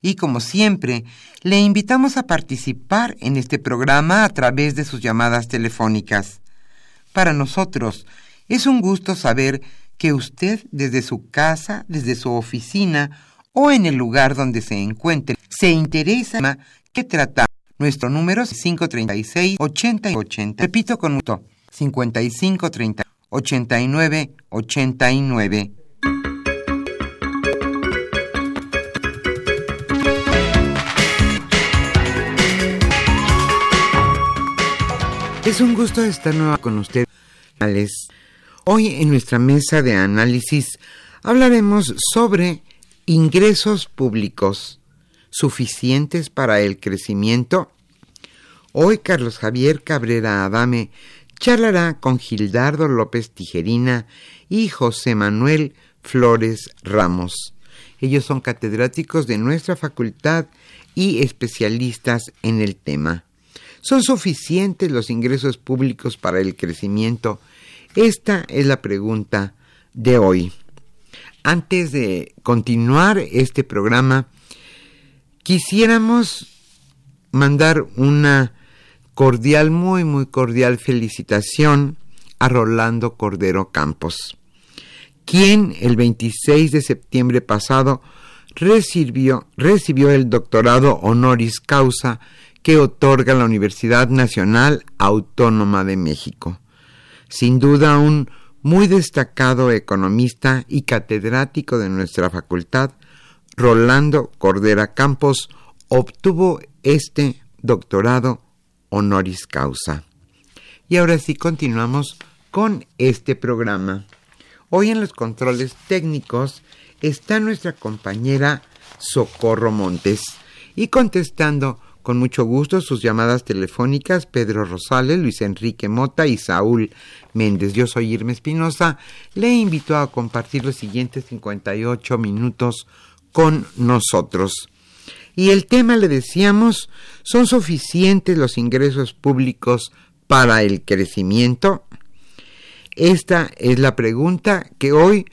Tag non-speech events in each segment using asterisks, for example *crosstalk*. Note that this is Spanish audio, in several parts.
y como siempre, le invitamos a participar en este programa a través de sus llamadas telefónicas. Para nosotros es un gusto saber que usted desde su casa, desde su oficina o en el lugar donde se encuentre, se interesa que trata. Nuestro número es 536 80 80. Repito con mucho 5530 Es un gusto estar nueva con ustedes. Hoy en nuestra mesa de análisis hablaremos sobre ingresos públicos suficientes para el crecimiento. Hoy Carlos Javier Cabrera Adame charlará con Gildardo López Tijerina y José Manuel Flores Ramos. Ellos son catedráticos de nuestra facultad y especialistas en el tema. ¿Son suficientes los ingresos públicos para el crecimiento? Esta es la pregunta de hoy. Antes de continuar este programa, quisiéramos mandar una cordial, muy, muy cordial felicitación a Rolando Cordero Campos, quien el 26 de septiembre pasado recibió, recibió el doctorado honoris causa que otorga la Universidad Nacional Autónoma de México. Sin duda un muy destacado economista y catedrático de nuestra facultad, Rolando Cordera Campos, obtuvo este doctorado honoris causa. Y ahora sí continuamos con este programa. Hoy en los controles técnicos está nuestra compañera Socorro Montes y contestando con mucho gusto sus llamadas telefónicas Pedro Rosales, Luis Enrique Mota y Saúl Méndez. Yo soy Irma Espinosa. Le invito a compartir los siguientes 58 minutos con nosotros. Y el tema, le decíamos, ¿son suficientes los ingresos públicos para el crecimiento? Esta es la pregunta que hoy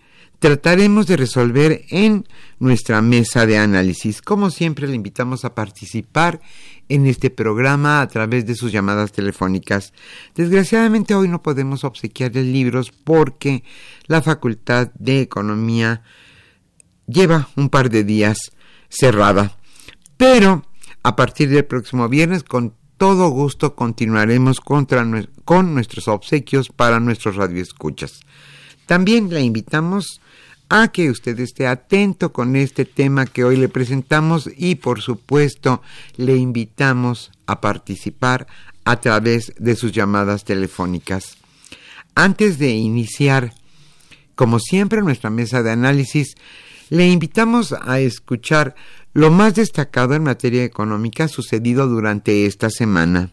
trataremos de resolver en nuestra mesa de análisis. Como siempre, le invitamos a participar en este programa a través de sus llamadas telefónicas. Desgraciadamente hoy no podemos obsequiarle libros porque la Facultad de Economía lleva un par de días cerrada. Pero a partir del próximo viernes, con todo gusto, continuaremos con nuestros obsequios para nuestros radioescuchas. También la invitamos a que usted esté atento con este tema que hoy le presentamos y por supuesto le invitamos a participar a través de sus llamadas telefónicas. Antes de iniciar, como siempre, nuestra mesa de análisis, le invitamos a escuchar lo más destacado en materia económica sucedido durante esta semana.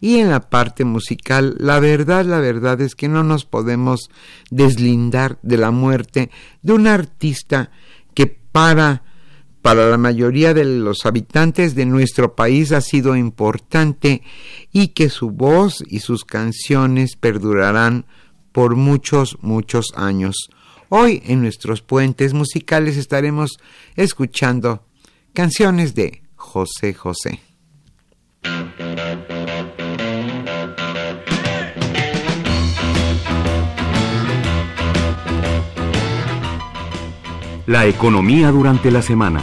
Y en la parte musical, la verdad, la verdad es que no nos podemos deslindar de la muerte de un artista que para para la mayoría de los habitantes de nuestro país ha sido importante y que su voz y sus canciones perdurarán por muchos, muchos años. Hoy en nuestros puentes musicales estaremos escuchando canciones de José José. La economía durante la semana.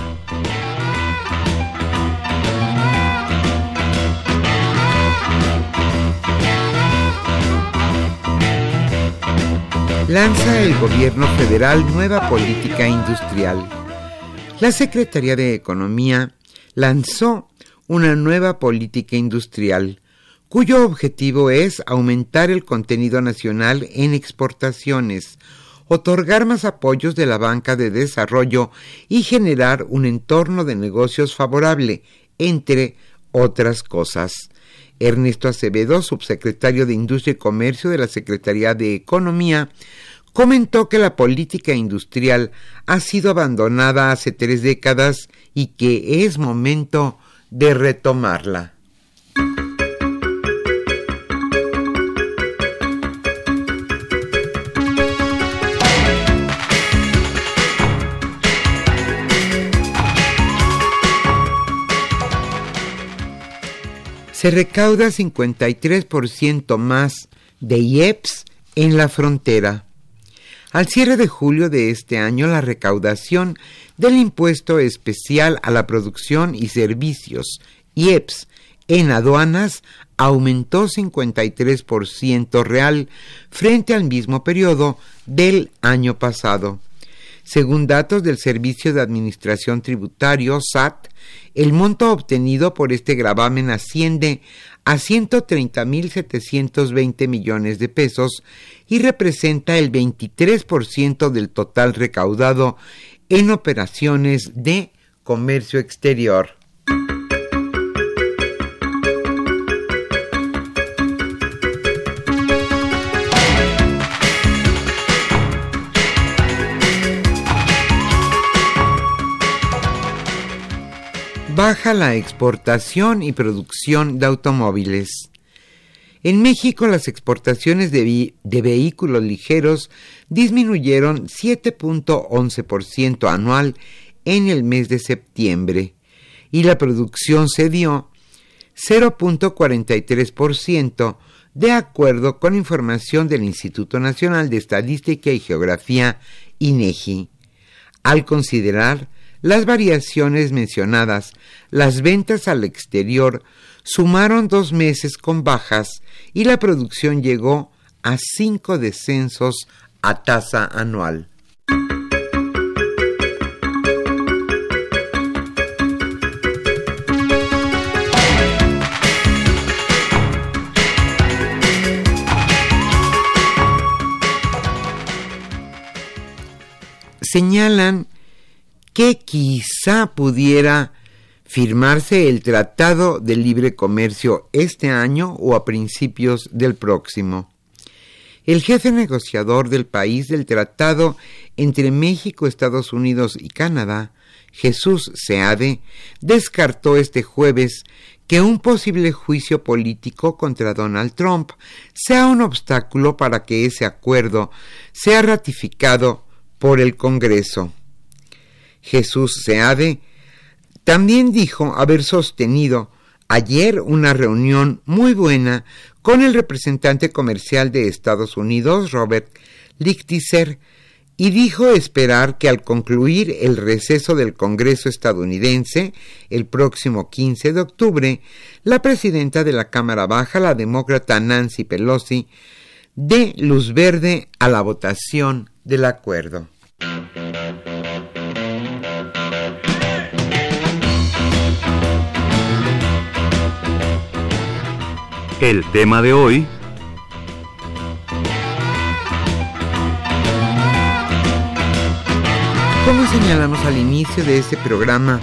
Lanza el gobierno federal nueva política industrial. La Secretaría de Economía lanzó una nueva política industrial cuyo objetivo es aumentar el contenido nacional en exportaciones, otorgar más apoyos de la banca de desarrollo y generar un entorno de negocios favorable, entre otras cosas. Ernesto Acevedo, subsecretario de Industria y Comercio de la Secretaría de Economía, comentó que la política industrial ha sido abandonada hace tres décadas y que es momento de retomarla. Se recauda 53% más de IEPS en la frontera. Al cierre de julio de este año, la recaudación del impuesto especial a la producción y servicios, IEPS, en aduanas aumentó 53% real frente al mismo periodo del año pasado. Según datos del Servicio de Administración Tributario, SAT, el monto obtenido por este gravamen asciende a 130.720 millones de pesos y representa el 23% del total recaudado en operaciones de comercio exterior. Baja la exportación y producción de automóviles. En México las exportaciones de, vehículos ligeros disminuyeron 7.11% anual en el mes de septiembre y la producción cedió 0.43% de acuerdo con información del Instituto Nacional de Estadística y Geografía INEGI. Al considerar las variaciones mencionadas, las ventas al exterior sumaron dos meses con bajas y la producción llegó a cinco descensos a tasa anual. Señalan que quizá pudiera firmarse el Tratado de Libre Comercio este año o a principios del próximo. El jefe negociador del país del tratado entre México, Estados Unidos y Canadá, Jesús Seade, descartó este jueves que un posible juicio político contra Donald Trump sea un obstáculo para que ese acuerdo sea ratificado por el Congreso. Jesús Seade, también dijo haber sostenido ayer una reunión muy buena con el representante comercial de Estados Unidos, Robert Lichtiser, y dijo esperar que al concluir el receso del Congreso estadounidense el próximo 15 de octubre, la presidenta de la Cámara Baja, la demócrata Nancy Pelosi, dé luz verde a la votación del acuerdo. El tema de hoy... Como señalamos al inicio de este programa,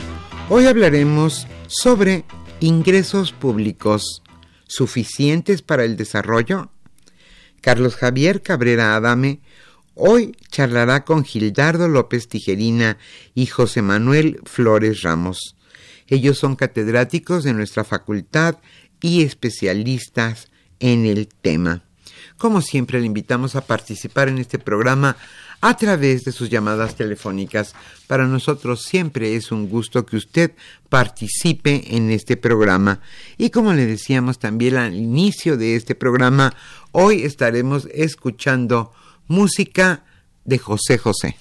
hoy hablaremos sobre ingresos públicos suficientes para el desarrollo. Carlos Javier Cabrera Adame, Hoy charlará con Gildardo López Tijerina y José Manuel Flores Ramos. Ellos son catedráticos de nuestra facultad y especialistas en el tema. Como siempre, le invitamos a participar en este programa a través de sus llamadas telefónicas. Para nosotros siempre es un gusto que usted participe en este programa. Y como le decíamos también al inicio de este programa, hoy estaremos escuchando música de José José.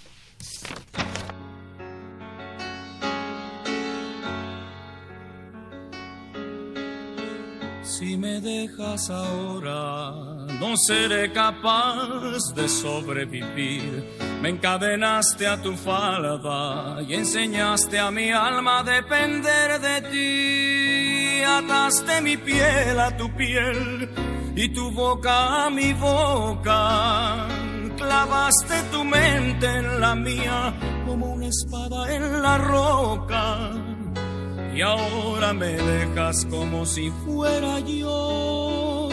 Dejas ahora, no seré capaz de sobrevivir. Me encadenaste a tu falda y enseñaste a mi alma a depender de ti. Ataste mi piel a tu piel y tu boca a mi boca. Clavaste tu mente en la mía como una espada en la roca y ahora me dejas como si fuera yo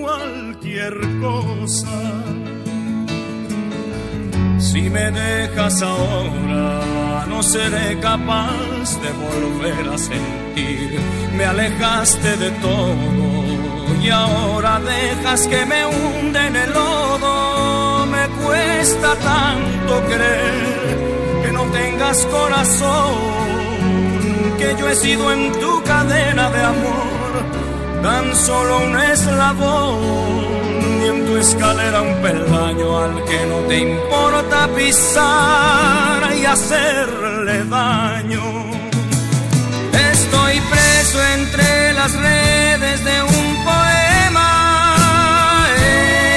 cualquier cosa. Si me dejas ahora, no seré capaz de volver a sentir. Me alejaste de todo y ahora dejas que me hunde en el lodo. Me cuesta tanto creer que no tengas corazón que yo he sido en tu cadena de amor tan solo un eslabón y en tu escalera un peldaño al que no te importa pisar y hacerle daño. Estoy preso entre las redes de un poema.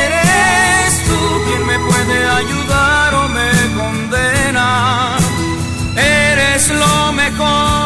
Eres tú quien me puede ayudar o me condena. Eres lo mejor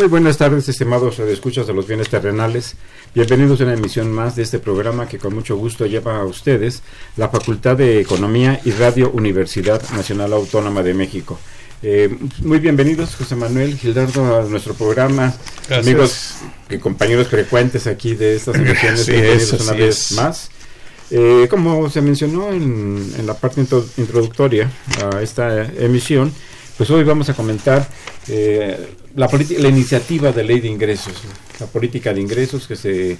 Muy buenas tardes, estimados escuchas de los bienes terrenales. Bienvenidos a una emisión más de este programa que con mucho gusto lleva a ustedes la Facultad de Economía y Radio Universidad Nacional Autónoma de México. Eh, muy bienvenidos, José Manuel Gildardo, a nuestro programa. Amigos y compañeros frecuentes aquí de estas emisiones, bienvenidos una vez más. Eh, como se mencionó en, en la parte introductoria a esta emisión, pues hoy vamos a comentar eh, la, la iniciativa de ley de ingresos, la política de ingresos que se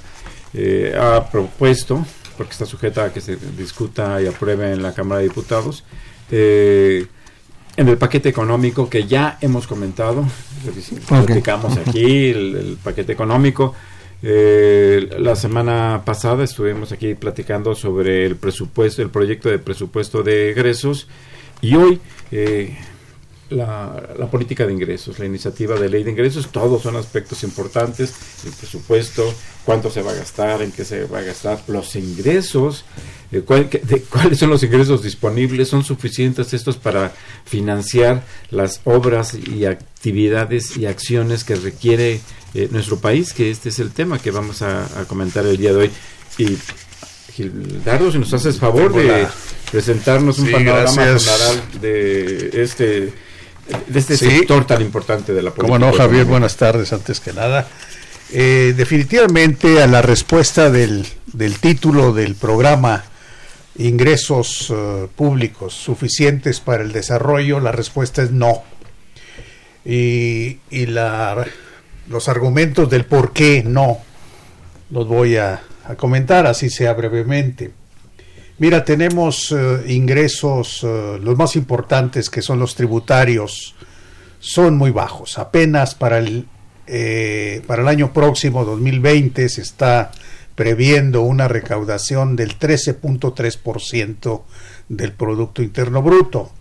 eh, ha propuesto, porque está sujeta a que se discuta y apruebe en la Cámara de Diputados, eh, en el paquete económico que ya hemos comentado, platicamos *laughs* aquí, el, paquete económico. la semana pasada estuvimos aquí platicando sobre el presupuesto, el proyecto de presupuesto de egresos y hoy la, política de ingresos, la iniciativa de ley de ingresos, todos son aspectos importantes, el presupuesto, cuánto se va a gastar, en qué se va a gastar, los ingresos, eh, cuáles son los ingresos disponibles, son suficientes estos para financiar las obras y actividades y acciones que requiere eh, nuestro país, que este es el tema que vamos a, comentar el día de hoy. Y Gildardo, si nos haces favor de presentarnos un panorama general de este de este sector tan importante de la política. Como no, Javier, buenas tardes antes que nada. Eh, definitivamente a la respuesta del, del, título del programa ingresos eh, públicos suficientes para el desarrollo, la respuesta es no. Y, y la, los argumentos del por qué no los voy a, a comentar, así sea brevemente. Mira, tenemos eh, ingresos, eh, los más importantes que son los tributarios, son muy bajos. Apenas para el, eh, para el año próximo, 2020, se está previendo una recaudación del 13.3% del Producto Interno Bruto.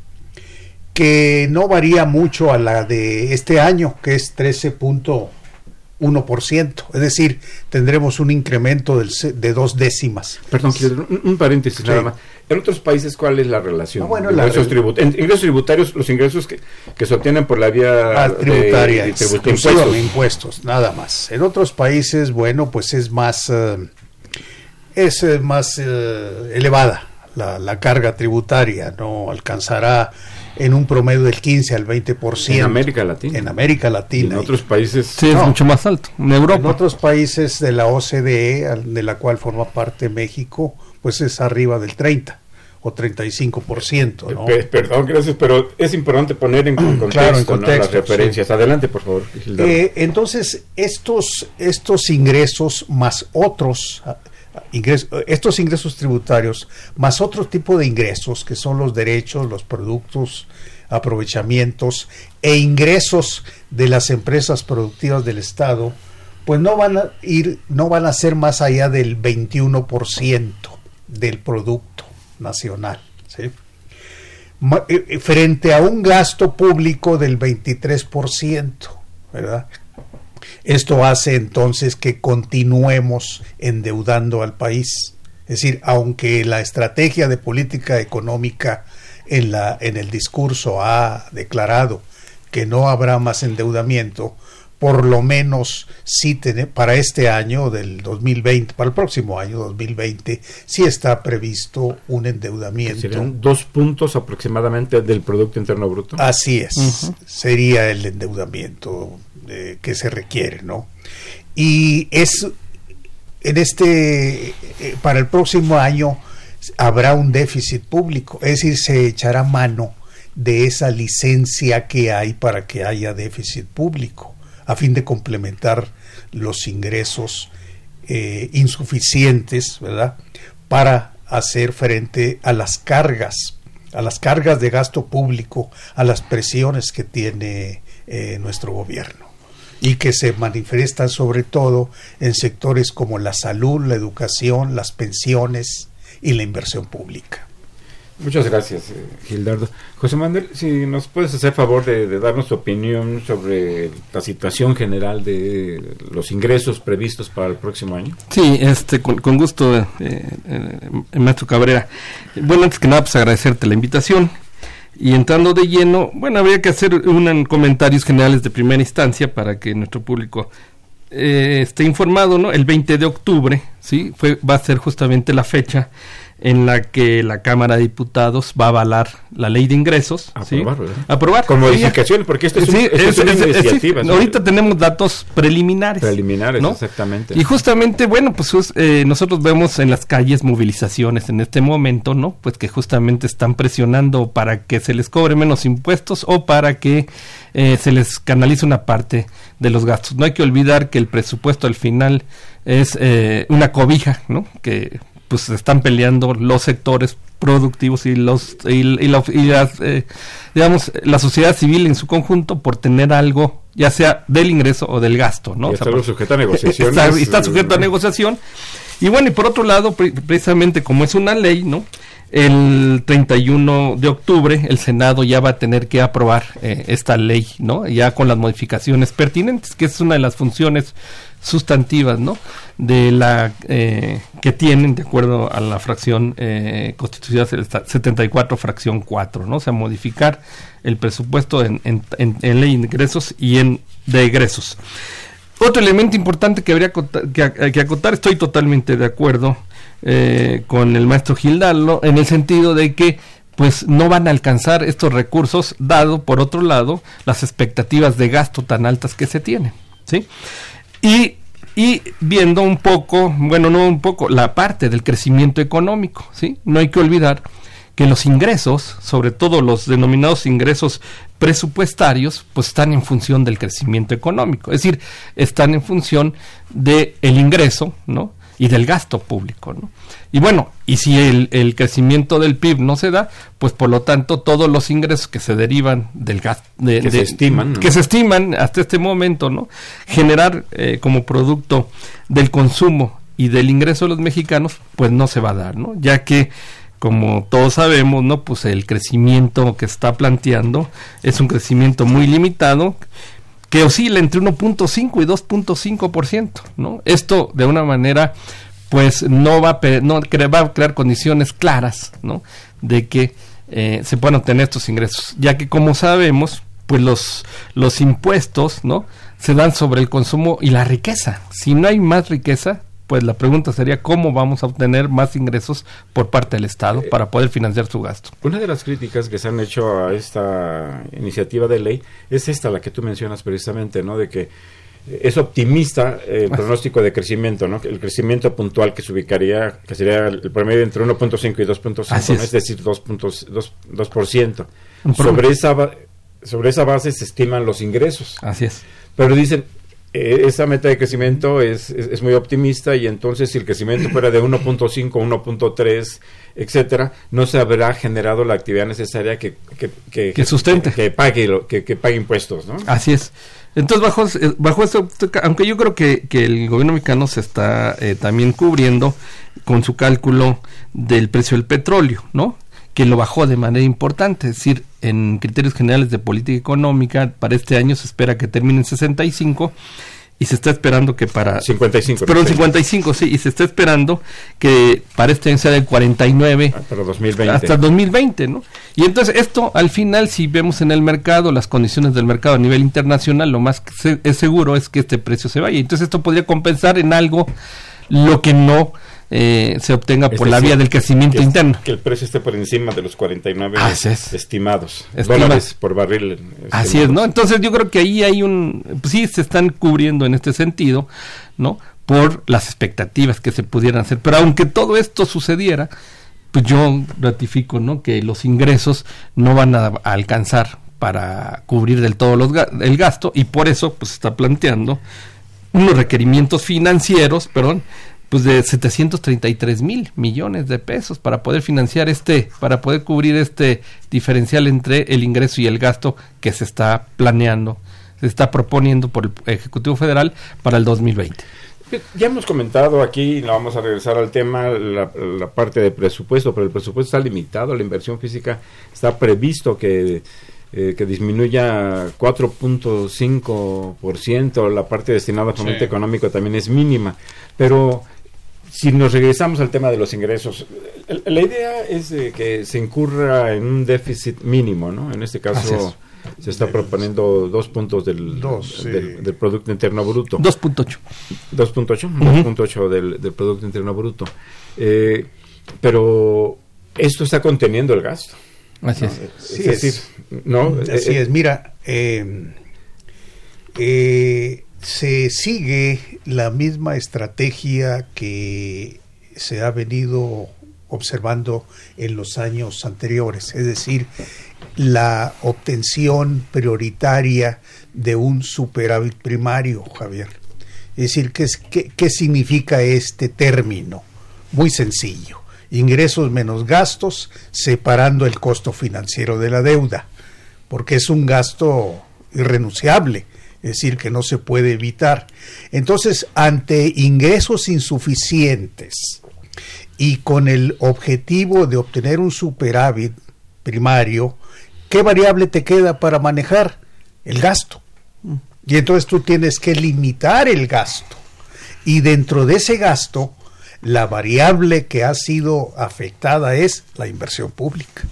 que no varía mucho a la de este año, que es 13.1%. Es decir, tendremos un incremento del de dos décimas. Perdón, quiero- un, un paréntesis Sí. nada más. En otros países, ¿cuál es la relación? Ah, bueno, la ingresos, tribut- en- ingresos tributarios, los ingresos que, que se obtienen por la vía Ah, tributaria, de, de impuestos. impuestos, nada más. En otros países, bueno, pues es más, eh, es eh, más eh, elevada la, la carga tributaria, no alcanzará en un promedio del 15 al 20%. En América Latina. En América Y Latina. en otros países. Sí, No. es mucho más alto. En En Europa. otros países de la OCDE, al- de la cual forma parte México, pues es arriba del 30 o 35%, ¿no? Pe- perdón, gracias, pero es importante poner en *clears throat* contexto, Claro, en ¿no? contexto, las referencias. Adelante, por favor. Eh, entonces, estos, estos ingresos más otros estos ingresos tributarios más otro tipo de ingresos que son los derechos, los productos, aprovechamientos e ingresos de las empresas productivas del Estado, pues no van a ir, no van a ser más allá del 21% del producto nacional. eh, eh, frente a un gasto público del 23%, ¿verdad? Esto hace entonces que continuemos endeudando al país. Es decir, aunque la estrategia de política económica en, la, en el discurso ha declarado que no habrá más endeudamiento, por lo menos sí tiene, para este año del 2020, para el próximo año 2020, sí está previsto un endeudamiento. Serían dos puntos aproximadamente del Producto Interno Bruto. Así es, sería el endeudamiento que se requiere, ¿no? Y es en este, eh, para el próximo año habrá un déficit público, es decir, se echará mano de esa licencia que hay para que haya déficit público, a fin de complementar los ingresos eh, insuficientes, ¿verdad? Para hacer frente a las cargas, a las cargas de gasto público, a las presiones que tiene eh, nuestro gobierno y que se manifiestan sobre todo en sectores como la salud, la educación, las pensiones y la inversión pública. Muchas gracias, eh, Gildardo. José Manuel, si nos puedes hacer favor de, de darnos tu opinión sobre la situación general de los ingresos previstos para el próximo año. Sí, este, con, con gusto, eh, eh, maestro Cabrera. Bueno, antes que nada, pues agradecerte la invitación. Y entrando de lleno, bueno, habría que hacer un comentarios generales de primera instancia para que nuestro público eh, esté informado, ¿no? El 20 de octubre, ¿sí? Fue, va a ser justamente la fecha en la que la Cámara de Diputados va a avalar la ley de ingresos. ¿sí? Aprobar, ¿verdad? Aprobar. Con Sí, modificaciones, porque esto es, un- Sí, esto es es- una es- iniciativa. sí, ahorita tenemos datos preliminares. Preliminares, ¿no? exactamente. Y justamente, bueno, pues es, eh, nosotros vemos en las calles movilizaciones en este momento, ¿no? Pues que justamente están presionando para que se les cobre menos impuestos o para que eh, se les canalice una parte de los gastos. No hay que olvidar que el presupuesto al final es eh, una cobija, ¿no? Que pues se están peleando los sectores productivos y los y, y la- y las eh, digamos la sociedad civil en su conjunto por tener algo ya sea del ingreso o del gasto no Y O sea, *laughs* está sujeto a negociaciones. está, está sujeto a negociación y bueno y por otro lado pre- precisamente como es una ley no el 31 de octubre el Senado ya va a tener que aprobar eh, esta ley, ¿no? Ya con las modificaciones pertinentes, que es una de las funciones sustantivas, ¿no? De la eh, que tienen de acuerdo a la fracción eh, constitucional 74 fracción 4, ¿no? O sea, modificar el presupuesto en, en, en- en ley de ingresos y en de egresos. Otro elemento importante que habría acota- que, ac- que acotar, estoy totalmente de acuerdo eh, con el maestro Gildardo, en el sentido de que pues no van a alcanzar estos recursos, dado por otro lado las expectativas de gasto tan altas que se tienen, ¿sí? Y, y viendo un poco, bueno, no un poco, la parte del crecimiento económico, ¿sí? No hay que olvidar que los ingresos, sobre todo los denominados ingresos presupuestarios, pues están en función del crecimiento económico, es decir, están en función del ingreso, ¿no? Y del gasto público, ¿no? Y bueno, y si el, el crecimiento del PIB no se da, pues por lo tanto todos los ingresos que se derivan del gasto, de, Que se estiman, ¿no? que se estiman hasta este momento, ¿no? Generar eh, como producto del consumo y del ingreso de los mexicanos, pues no se va a dar, ¿no? Ya que como todos sabemos, ¿no? Pues el crecimiento que está planteando es un crecimiento muy limitado que oscila entre 1.5 y 2.5%, ¿no? Esto de una manera pues no va a, no, crear condiciones claras, ¿no? De que eh, se puedan obtener estos ingresos, ya que como sabemos, pues los, los impuestos, ¿no? Se dan sobre el consumo y la riqueza. Si no hay más riqueza, pues la pregunta sería cómo vamos a obtener más ingresos por parte del Estado para poder financiar su gasto. Una de las críticas que se han hecho a esta iniciativa de ley es esta, la que tú mencionas precisamente, ¿no? De que es optimista el pronóstico de crecimiento, ¿no? El crecimiento puntual que se ubicaría, que sería el promedio entre 1.5 y 2.5, es. es. decir, 2%. Sobre esa, sobre esa base se estiman los ingresos. Así es. Pero dicen, esa meta de crecimiento es, es, muy optimista y entonces si el crecimiento fuera de 1.5, 1.3, etcétera, no se habrá generado la actividad necesaria que, que, que, sustente, que, pague lo, que, pague impuestos, ¿no? Así es. Entonces bajo eh, bajo esto, aunque yo creo que, el gobierno mexicano se está eh, también cubriendo con su cálculo del precio del petróleo, ¿no? que lo bajó de manera importante, es decir, en criterios generales de política económica, para este año se espera que termine en 65 y se está esperando que para 55 perdón 55 sí y se está esperando que para este año sea del 49 hasta 2020 hasta 2020 no y entonces esto al final si vemos en el mercado las condiciones del mercado a nivel internacional lo más es seguro es que este precio se vaya. Entonces esto podría compensar en algo lo que no eh, se obtenga por la vía del crecimiento interno. Que el precio esté por encima de los 49 estimados dólares por barril. Así es, ¿no? Entonces yo creo que ahí hay un, pues sí se están cubriendo en este sentido, ¿no? Por las expectativas que se pudieran hacer. Pero aunque todo esto sucediera, pues yo ratifico, ¿no? Que los ingresos no van a, alcanzar para cubrir del todo los, el gasto y por eso pues está planteando unos requerimientos financieros, perdón, pues de 733 mil millones de pesos para poder financiar este, para poder cubrir este diferencial entre el ingreso y el gasto que se está planeando, se está proponiendo por el Ejecutivo Federal para el 2020. Ya hemos comentado aquí, vamos a regresar al tema, la, parte de presupuesto, pero el presupuesto está limitado, la inversión física está previsto que eh, que disminuya 4.5%, la parte destinada a fomento económico también es mínima, pero si nos regresamos al tema de los ingresos, la idea es que se incurra en un déficit mínimo, ¿no? En este caso se está proponiendo dos puntos del, del, Producto Interno Bruto. 2.8. 2.8, 2.8 del, del Producto Interno Bruto. Eh, pero esto está conteniendo el gasto. Así es. es, decir, ¿no? Así eh, es, mira, eh, eh se sigue la misma estrategia que se ha venido observando en los años anteriores, es decir, la obtención prioritaria de un superávit primario, Javier. Es decir, ¿qué, qué, significa este término? Muy sencillo. Ingresos menos gastos, separando el costo financiero de la deuda, porque es un gasto irrenunciable es decir, que no se puede evitar. Entonces, ante ingresos insuficientes y con el objetivo de obtener un superávit primario, ¿qué variable te queda para manejar? El gasto. Y entonces tú tienes que limitar el gasto. Y dentro de ese gasto, la variable que ha sido afectada es la inversión pública.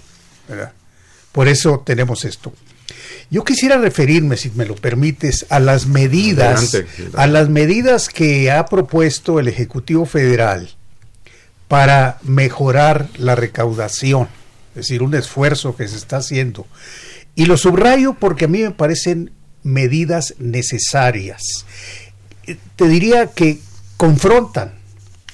Por eso tenemos esto. Yo quisiera referirme, si me lo permites, a las medidas, a las medidas que ha propuesto el Ejecutivo Federal para mejorar la recaudación, es decir, un esfuerzo que se está haciendo. Y lo subrayo porque a mí me parecen medidas necesarias. Te diría que confrontan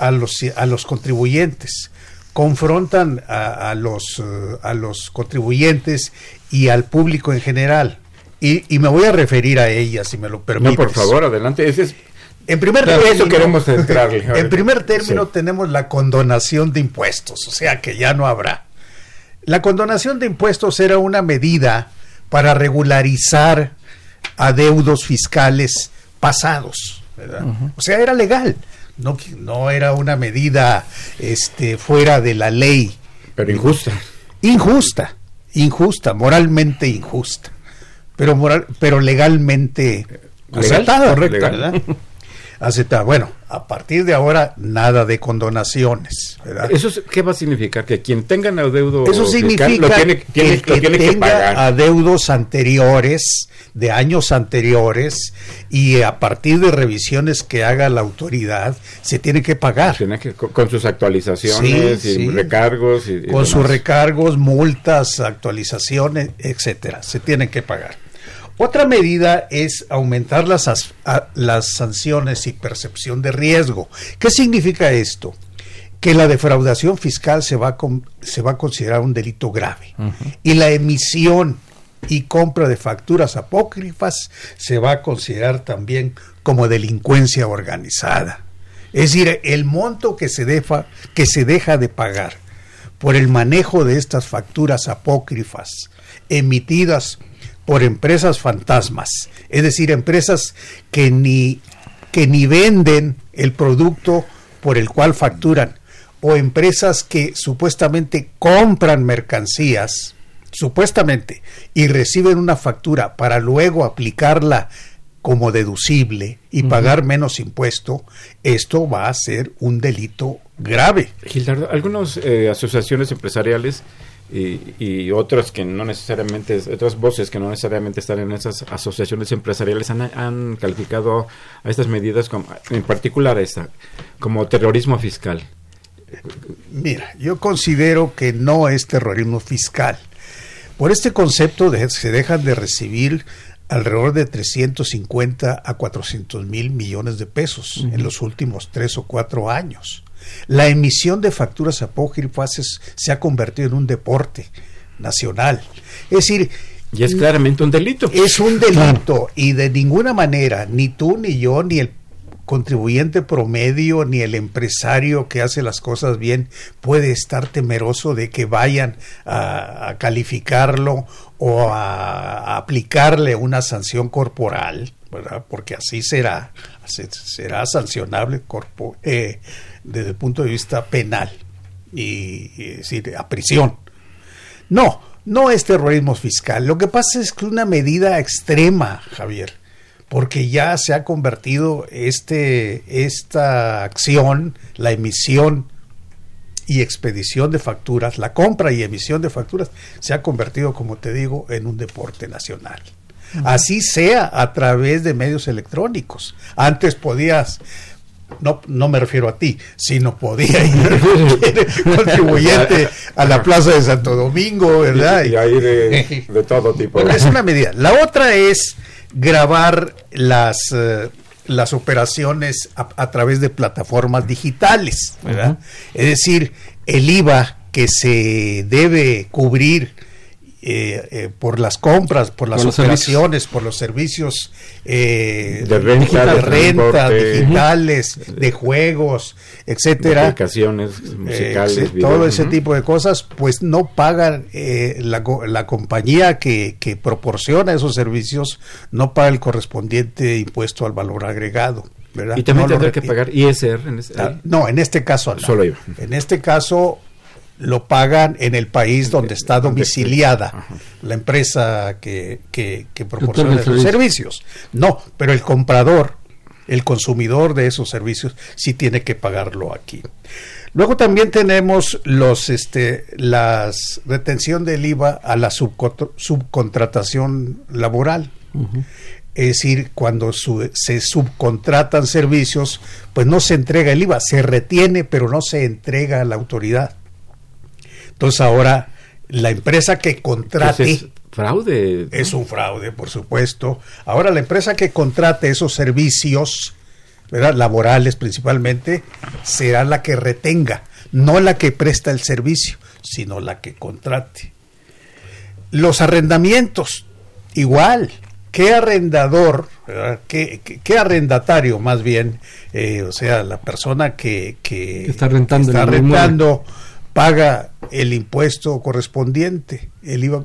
a los, a los contribuyentes, confrontan a, los, eh, a los contribuyentes y al público en general. Y, y, me voy a referir a ellas, si me lo permites. No, por favor, adelante. Ese es, en primer término, eso queremos entrarle. *laughs* En primer término tenemos la condonación de impuestos, o sea que ya no habrá. La condonación de impuestos era una medida para regularizar adeudos fiscales pasados, O sea, era legal no, no era una medida este, fuera de la ley Pero injusta. Injusta, injusta, moralmente injusta, pero moral, pero legalmente Legal, aceptada, correcta. ¿verdad? Aceptada. Bueno, a partir de ahora nada de condonaciones, ¿verdad? ¿Eso es- qué va a significar? Que quien tenga un adeudo Eso fiscal significa lo tiene, que tiene- lo tiene que tenga pagar. adeudos anteriores, de años anteriores, y a partir de revisiones que haga la autoridad, se tiene que pagar. Tiene que- con, sus actualizaciones Sí, y sí. recargos. Y, y Con sus recargos, multas, actualizaciones, etcétera. Se tienen que pagar. Otra medida es aumentar las, as- a- las sanciones y percepción de riesgo. ¿Qué significa esto? Que la defraudación fiscal se va a, con- se va a considerar un delito grave. Y la emisión y compra de facturas apócrifas se va a considerar también como delincuencia organizada. Es decir, el monto que se, defa- que se deja de pagar por el manejo de estas facturas apócrifas emitidas por empresas fantasmas, es decir, empresas que ni, que ni venden el producto por el cual facturan, o empresas que supuestamente compran mercancías, supuestamente, y reciben una factura para luego aplicarla como deducible y pagar menos impuesto, esto va a ser un delito grave. Gildardo, algunas eh, asociaciones empresariales y, y otras que no necesariamente, otras voces que no necesariamente están en esas asociaciones empresariales han, han calificado a estas medidas, como, en particular esta, como terrorismo fiscal. Mira, yo considero que no es terrorismo fiscal. Por este concepto de- se dejan de recibir alrededor de 350 a 400 mil millones de pesos en los últimos tres o cuatro años. La emisión de facturas apócrifas es- se ha convertido en un deporte nacional. Es decir, Y es claramente un delito. es un delito y de ninguna manera, ni tú, ni yo, ni el contribuyente promedio, ni el empresario que hace las cosas bien puede estar temeroso de que vayan a, a calificarlo o a, a aplicarle una sanción corporal, Porque así será, se- será sancionable eh, desde el punto de vista penal y, decir, a prisión. No, no es terrorismo fiscal. Lo que pasa es que una medida extrema, Javier, porque ya se ha convertido este, esta acción, la emisión y expedición de facturas, la compra y emisión de facturas, se ha convertido, como te digo, en un deporte nacional. Así sea a través de medios electrónicos. Antes podías no, no me refiero a ti, sino podía ir *laughs* contribuyente a la plaza de Santo Domingo, ¿verdad? Y, y ahí de, de todo tipo. Bueno, es una medida. La otra es grabar las, eh, las operaciones a, a través de plataformas digitales, ¿verdad? Es decir, el IVA que se debe cubrir eh, eh, por las compras, por las Por los operaciones, por los servicios eh, De renta, digital- de renta, transporte. digitales, de juegos, de etcétera. aplicaciones Eh, musicales. videos. todo ese tipo de cosas, pues no pagan eh, la, la compañía que, que proporciona esos servicios, no paga el correspondiente impuesto al valor agregado. ¿verdad? Y también No tendrá que pagar ISR. En ese- Ah, No, en este caso no. Solo IVA. En este caso lo pagan en el país donde está Donde- domiciliada la empresa que, que, que proporciona esos servicio. servicios. No, pero el comprador, el consumidor de esos servicios, sí tiene que pagarlo aquí. Luego también tenemos los, este, las retención del IVA a la subcontratación laboral. Es decir, cuando su- se subcontratan servicios, pues no se entrega el IVA, se retiene, pero no se entrega a la autoridad. Entonces ahora la empresa que contrate Pues es fraude. es un fraude, por supuesto. Ahora la empresa que contrate esos servicios, ¿verdad? laborales principalmente, será la que retenga, no la que presta el servicio, sino la que contrate. Los arrendamientos, igual. ¿Qué arrendador. ¿Qué, qué- qué arrendatario más bien, eh, o sea, la persona que, que está rentando está rentando, paga el impuesto correspondiente? El IVA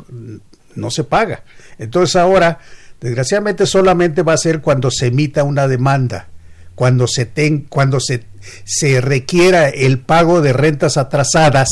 no se paga. Entonces ahora, desgraciadamente, solamente va a ser cuando se emita una demanda, cuando se ten, cuando se, se requiera el pago de rentas atrasadas,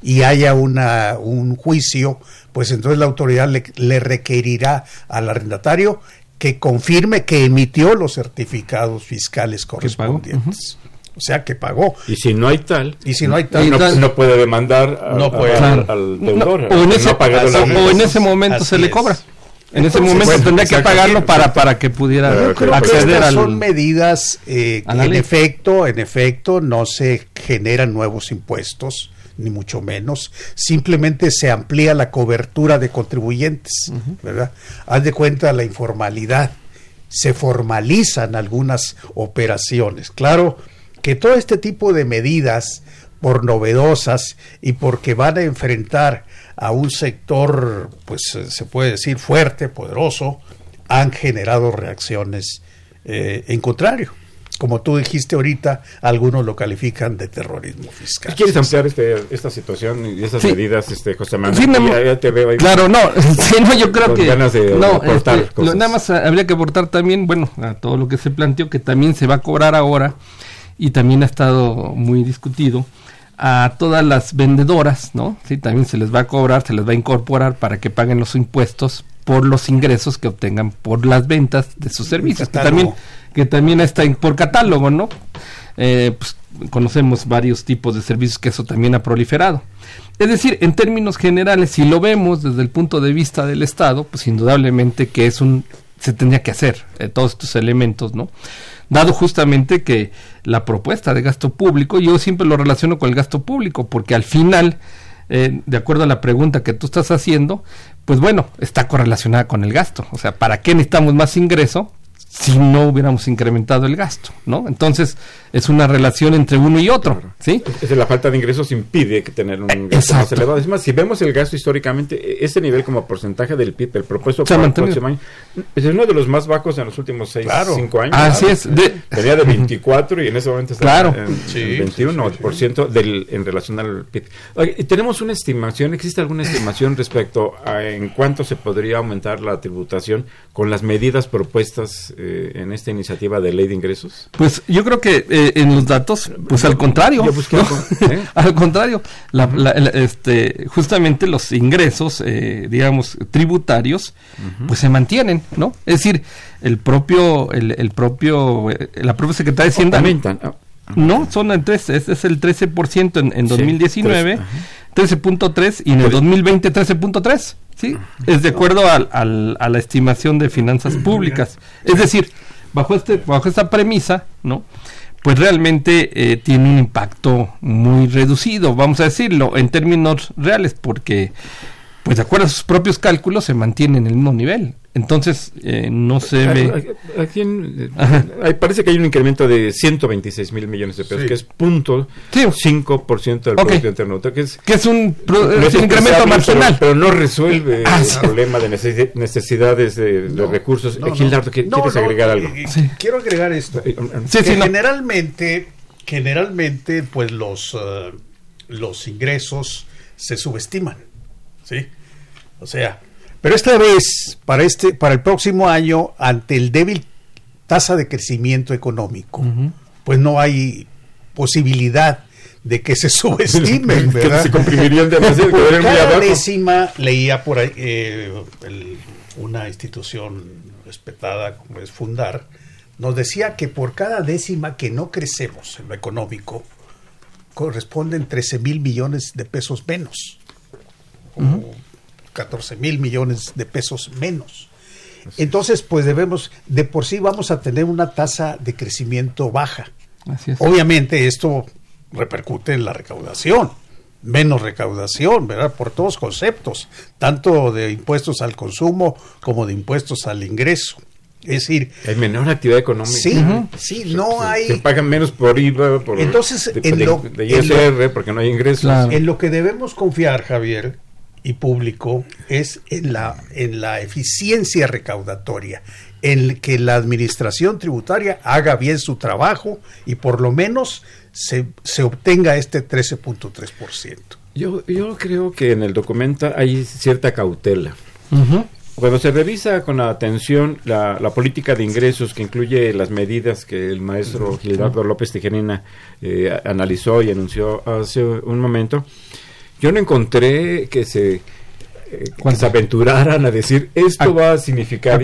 y haya una, un juicio, pues entonces la autoridad le, le requerirá al arrendatario que confirme que emitió los certificados fiscales correspondientes. O sea, que pagó. Y si no hay tal, y si no, hay tal, no, no, puede demandar a, no puede, a, al deudor. o, en ese, o en ese momento se le cobra. En ese momento bueno, tendría que pagarlo para, para que pudiera Yo creo acceder que al, son medidas eh, que en efecto, en efecto, no se generan nuevos impuestos, ni mucho menos. Simplemente se amplía la cobertura de contribuyentes, uh -huh. ¿verdad? Haz de cuenta la informalidad. Se formalizan algunas operaciones. Claro que todo este tipo de medidas, por novedosas y porque van a enfrentar a un sector, pues se puede decir fuerte, poderoso, han generado reacciones eh, en contrario. Como tú dijiste ahorita, algunos lo califican de terrorismo fiscal. ¿Quieres ampliar este, esta situación y esas sí. medidas, este, José Manuel? Sí, ya, ya, te veo ahí. Claro, no, *laughs* sí, no, yo creo que ganas de no, aportar este, lo, nada más habría que aportar también, bueno, a todo lo que se planteó que también se va a cobrar ahora y también ha estado muy discutido a todas las vendedoras, ¿no? Sí, también se les va a cobrar, se les va a incorporar para que paguen los impuestos por los ingresos que obtengan por las ventas de sus servicios, que también, que también está en, por catálogo, ¿no? Eh, pues, conocemos varios tipos de servicios que eso también ha proliferado. Es decir, en términos generales, si lo vemos desde el punto de vista del Estado, pues indudablemente que es un se tendría que hacer eh, todos estos elementos, ¿no? Dado justamente que la propuesta de gasto público, yo siempre lo relaciono con el gasto público, porque al final, eh, de acuerdo a la pregunta que tú estás haciendo, pues bueno, está correlacionada con el gasto. O sea, ¿para qué necesitamos más ingreso? Si no hubiéramos incrementado el gasto, ¿no? Entonces es una relación entre uno y otro, claro. ¿sí? Es la falta de ingresos impide que tener un gasto Exacto. más elevado. Es más, si vemos el gasto históricamente, ese nivel como porcentaje del PIB, el propuesto para el próximo año, es uno de los más bajos en los últimos 6, claro. 5 años. Así claro. es. De... Tenía de 24 y en ese momento está claro. en, sí, en 21% sí, sí, sí. Del, en relación al PIB. Oye, ¿Tenemos una estimación? ¿Existe alguna estimación respecto a en cuánto se podría aumentar la tributación con las medidas propuestas eh, en esta iniciativa de ley de ingresos? Pues yo creo que eh, en los datos, pues al contrario. Yo busqué ¿no? algo, ¿eh? *laughs* al contrario, la, -huh. la, la, este, justamente los ingresos, eh, digamos, tributarios, uh -huh. pues se mantienen, ¿no? Es decir, el propio, el, el propio, eh, la propia Secretaría de Hacienda. Oh. No, son el 13, es, es el 13% en, en 2019, sí, 13.3 y en el 2020 13.3, ¿sí? Es de acuerdo al, al, a la estimación de finanzas públicas. Es decir, bajo este bajo esta premisa, ¿no? Pues realmente eh, tiene un impacto muy reducido, vamos a decirlo, en términos reales, porque pues de acuerdo a sus propios cálculos se mantiene en el mismo nivel. Entonces eh, no se ve. Aquí en, eh, parece que hay un incremento de 126 mil millones de pesos, sí. que es punto sí. 5% del okay. Producto Interno Bruto, que es, que es un, pro, no es un incremento marginal. Pero, pero, no resuelve ah, el sí. problema de necesidades de, de no, recursos. No, Gildardo, ¿quieres agregar algo? Eh, quiero agregar esto. que generalmente, generalmente, pues los, uh, los ingresos se subestiman. ¿sí? O sea, pero esta vez, para, este, para el próximo año, ante el débil tasa de crecimiento económico, uh -huh. pues no hay posibilidad de que se *laughs* subestimen, ¿verdad? que se comprimirían demasiado. por cada décima, leía por ahí eh, el, una institución respetada como es Fundar, nos decía que por cada décima que no crecemos en lo económico, corresponden 13 mil millones de pesos menos. Uh -huh. 14 mil millones de pesos menos. Entonces, pues debemos, de por sí vamos a tener una tasa de crecimiento baja. Obviamente esto repercute en la recaudación, menos recaudación, ¿verdad? Por todos conceptos, tanto de impuestos al consumo como de impuestos al ingreso. Es decir, hay menor actividad económica. Sí, uh -huh. sí, no se, hay. Se pagan menos por IVA, por Entonces, de, en de, lo, de ISR, en lo, porque no hay ingresos. Claro. En lo que debemos confiar, Javier, y público es en la, en la eficiencia recaudatoria, en que la administración tributaria haga bien su trabajo y por lo menos se, se obtenga este 13.3%. Yo, yo creo que en el documento hay cierta cautela. Uh -huh. Cuando se revisa con atención la, la, política de ingresos que incluye las medidas que el maestro Gildardo López Tijerina eh, analizó y anunció hace un momento, yo no encontré que se eh, que se aventuraran a decir esto A- va a significar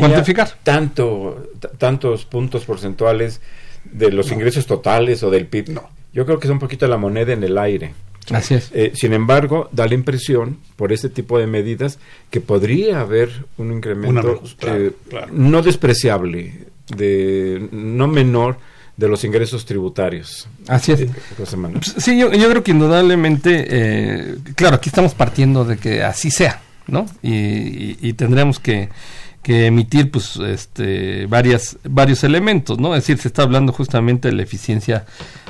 tanto tantos puntos porcentuales de los ingresos totales o del PIB. Yo creo que es un poquito la moneda en el aire. Así es. Eh, sin embargo, da la impresión, por este tipo de medidas, que podría haber un incremento Una mejor- claro, eh, claro. no despreciable, de no menor de los ingresos tributarios. Así es. Eh, José Manuel. Sí, yo, yo creo que indudablemente, eh, claro, aquí estamos partiendo de que así sea, ¿no? Y, y- y tendremos que, que emitir, pues, este, varias, varios elementos, ¿no? Es decir, se está hablando justamente de la eficiencia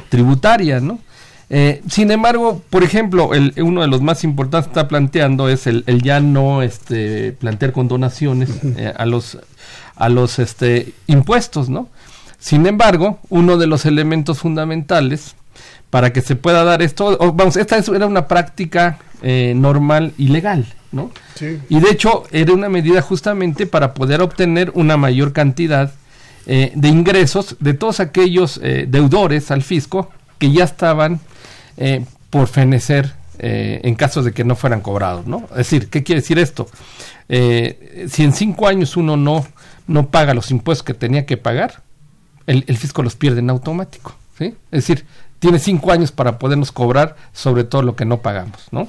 tributaria, ¿no? Eh, sin embargo, por ejemplo, el, uno de los más importantes que está planteando es el, el ya no este, plantear condonaciones *laughs* eh, a los, a los este, impuestos, ¿no? Sin embargo, uno de los elementos fundamentales para que se pueda dar esto, o, vamos, esta es- era una práctica eh, normal y legal, ¿no? Sí. Y de hecho era una medida justamente para poder obtener una mayor cantidad eh, de ingresos de todos aquellos eh, deudores al fisco que ya estaban eh, por fenecer eh, en casos de que no fueran cobrados, ¿no? Es decir, ¿qué quiere decir esto? Eh, si en cinco años uno no, no paga los impuestos que tenía que pagar, el, el fisco los pierde en automático, ¿sí? Es decir, tiene cinco años para podernos cobrar sobre todo lo que no pagamos, ¿no?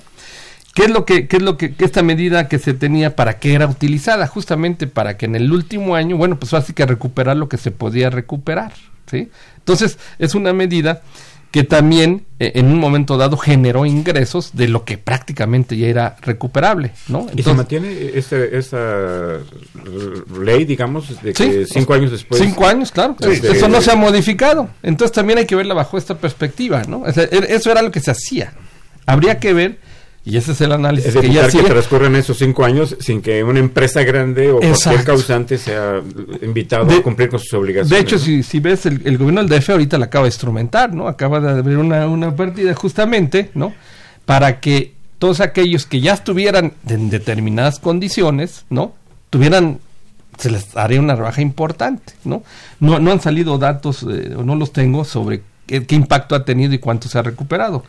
¿Qué es lo que, qué es lo que, que esta medida que se tenía para qué era utilizada? Justamente para que en el último año, bueno, pues así que recuperar lo que se podía recuperar, ¿sí? Entonces, es una medida que también eh, en un momento dado generó ingresos de lo que prácticamente ya era recuperable, ¿no? ¿Y se mantiene este- esta r- ley, digamos, de que Sí. cinco años después... Cinco años, claro. Sí, sí, eso no se ha modificado. Entonces también hay que verla bajo esta perspectiva, ¿no? O sea, er- eso era lo que se hacía. Habría que ver, y ese es el análisis Es que ya que sigue. transcurran esos cinco años sin que una empresa grande o cualquier causante sea invitado De- a cumplir con sus obligaciones. De hecho, ¿no? si, si ves, el, el gobierno del DF ahorita la acaba de instrumentar, ¿no? Acaba de abrir una, una partida justamente, ¿no? Para que todos aquellos que ya estuvieran en determinadas condiciones, ¿no? Tuvieran, se les haría una rebaja importante, ¿no? No, no han salido datos, eh, o no los tengo, sobre qué, qué impacto ha tenido y cuánto se ha recuperado.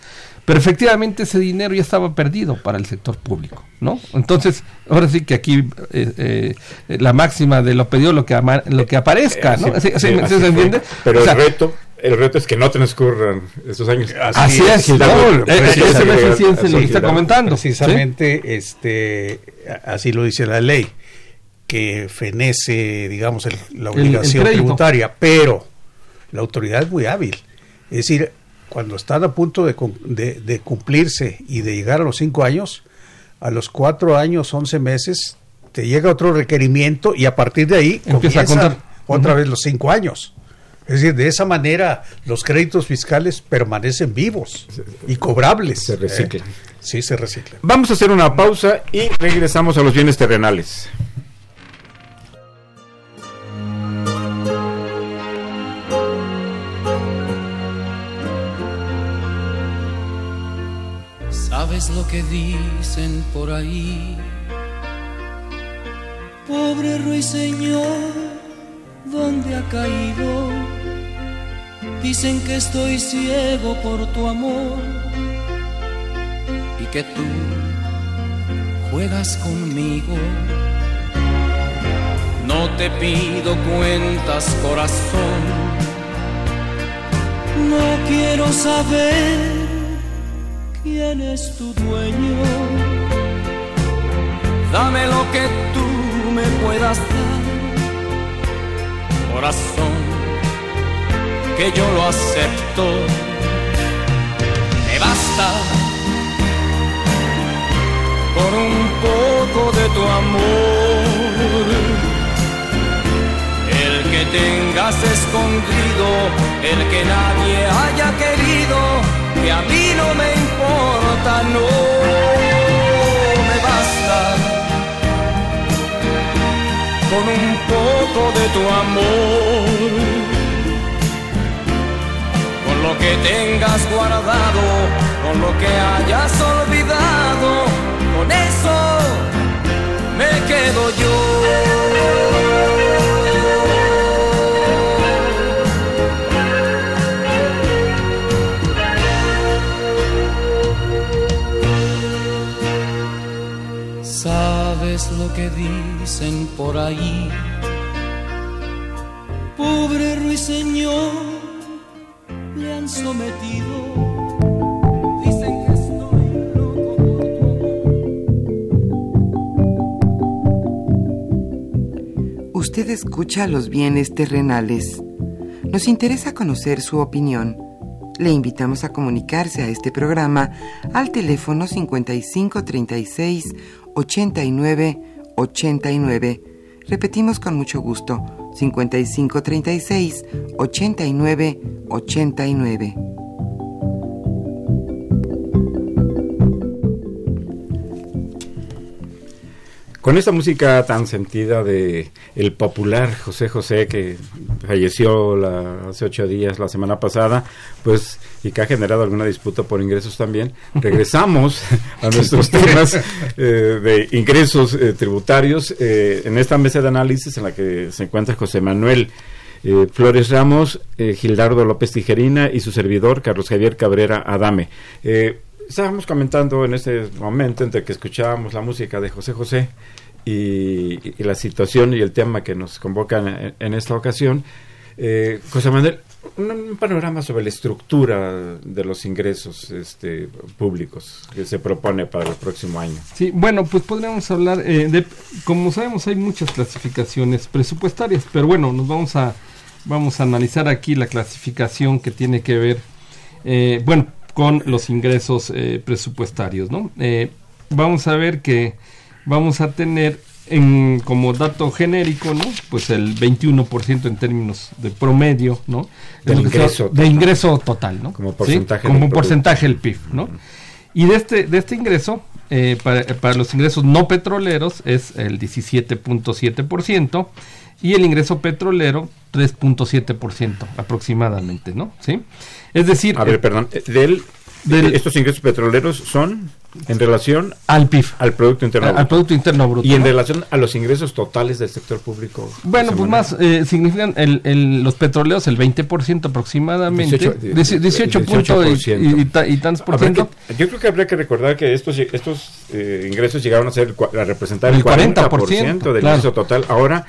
Pero efectivamente ese dinero ya estaba perdido para el sector público, ¿no? Entonces, ahora sí que aquí eh, eh, la máxima de lo pedido lo que ama- lo que aparezca, ¿no? Sí, ¿Sí- sí, sí- sí así se entiende? Pero O sea, el reto, el reto es que no transcurran esos años. Así no, eh, eh, ese es ciencia, lo que está así, comentando. ¿sí? Precisamente, este, así lo dice la ley, que fenece, digamos, el- la El- el obligación tributaria, pero la autoridad es muy hábil. Es decir, cuando están a punto de, cum- de- de cumplirse y de llegar a los cinco años, a los cuatro años, once meses, te llega otro requerimiento y a partir de ahí Empieza a contar. otra vez los cinco años. Es decir, de esa manera los créditos fiscales permanecen vivos y cobrables. Se reciclan. ¿eh? Sí, se reciclan. Vamos a hacer una pausa y regresamos a los bienes terrenales. ¿Sabes lo que dicen por ahí? Pobre ruiseñor, ¿dónde ha caído? Dicen que estoy ciego por tu amor y que tú juegas conmigo. No te pido cuentas, corazón. No quiero saber quién es tu dueño. Dame lo que tú me puedas dar, corazón, que yo lo acepto. Me basta con un poco de tu amor. El que tengas escondido, el que nadie haya querido, que a mí no me importa, no me basta con un poco de tu amor. Con lo que tengas guardado, con lo que hayas olvidado, con eso me quedo yo. Dicen por ahí. Pobre ruiseñor, le han sometido. Que Usted escucha los bienes terrenales. Nos interesa conocer su opinión. Le invitamos a comunicarse a este programa al teléfono 5536 89 89. Repetimos con mucho gusto, 5536 89 89. Con esta música tan sentida de el popular José José que falleció la- hace ocho días la semana pasada, pues y que ha generado alguna disputa por ingresos también, *laughs* regresamos a nuestros temas eh, de ingresos eh, tributarios eh, en esta mesa de análisis en la que se encuentra José Manuel eh, Flores Ramos, eh, Gildardo López Tijerina y su servidor Carlos Javier Cabrera Adame. Eh, estábamos comentando en este momento entre que escuchábamos la música de José José y, la situación y el tema que nos convocan en, esta ocasión. Eh, José Manuel, un, un panorama sobre la estructura de los ingresos este, públicos que se propone para el próximo año. Sí, bueno, pues podríamos hablar eh, de, como sabemos, hay muchas clasificaciones presupuestarias, pero bueno, nos vamos a, vamos a analizar aquí la clasificación que tiene que ver, eh, bueno, con los ingresos eh, presupuestarios, ¿no? Eh, vamos a ver que vamos a tener en, como dato genérico, ¿no? Pues el 21% en términos de promedio, ¿no? Ingreso de total. ingreso total, ¿no? Como porcentaje del Como producto. porcentaje del PIB, ¿no? Y de este, de este ingreso, eh, para, para los ingresos no petroleros es el 17.7% y el ingreso petrolero 3.7% aproximadamente, ¿no? ¿Sí? Es decir, A ver, eh, perdón, del, Del- estos ingresos petroleros son en relación al PIB, al Producto Interno al, Bruto. Producto Interno Bruto. y en ¿no? relación a los ingresos totales del sector público. Bueno, pues más, eh, significan el, el- los petroleros el 20% aproximadamente, 18, 18, 18 punto y, 18%. y- y ta- y tantos por ciento. que- yo creo que habría que recordar que estos, estos eh, ingresos llegaron a ser a representar el, El 40%, 40%, del claro. ingreso total. Ahora,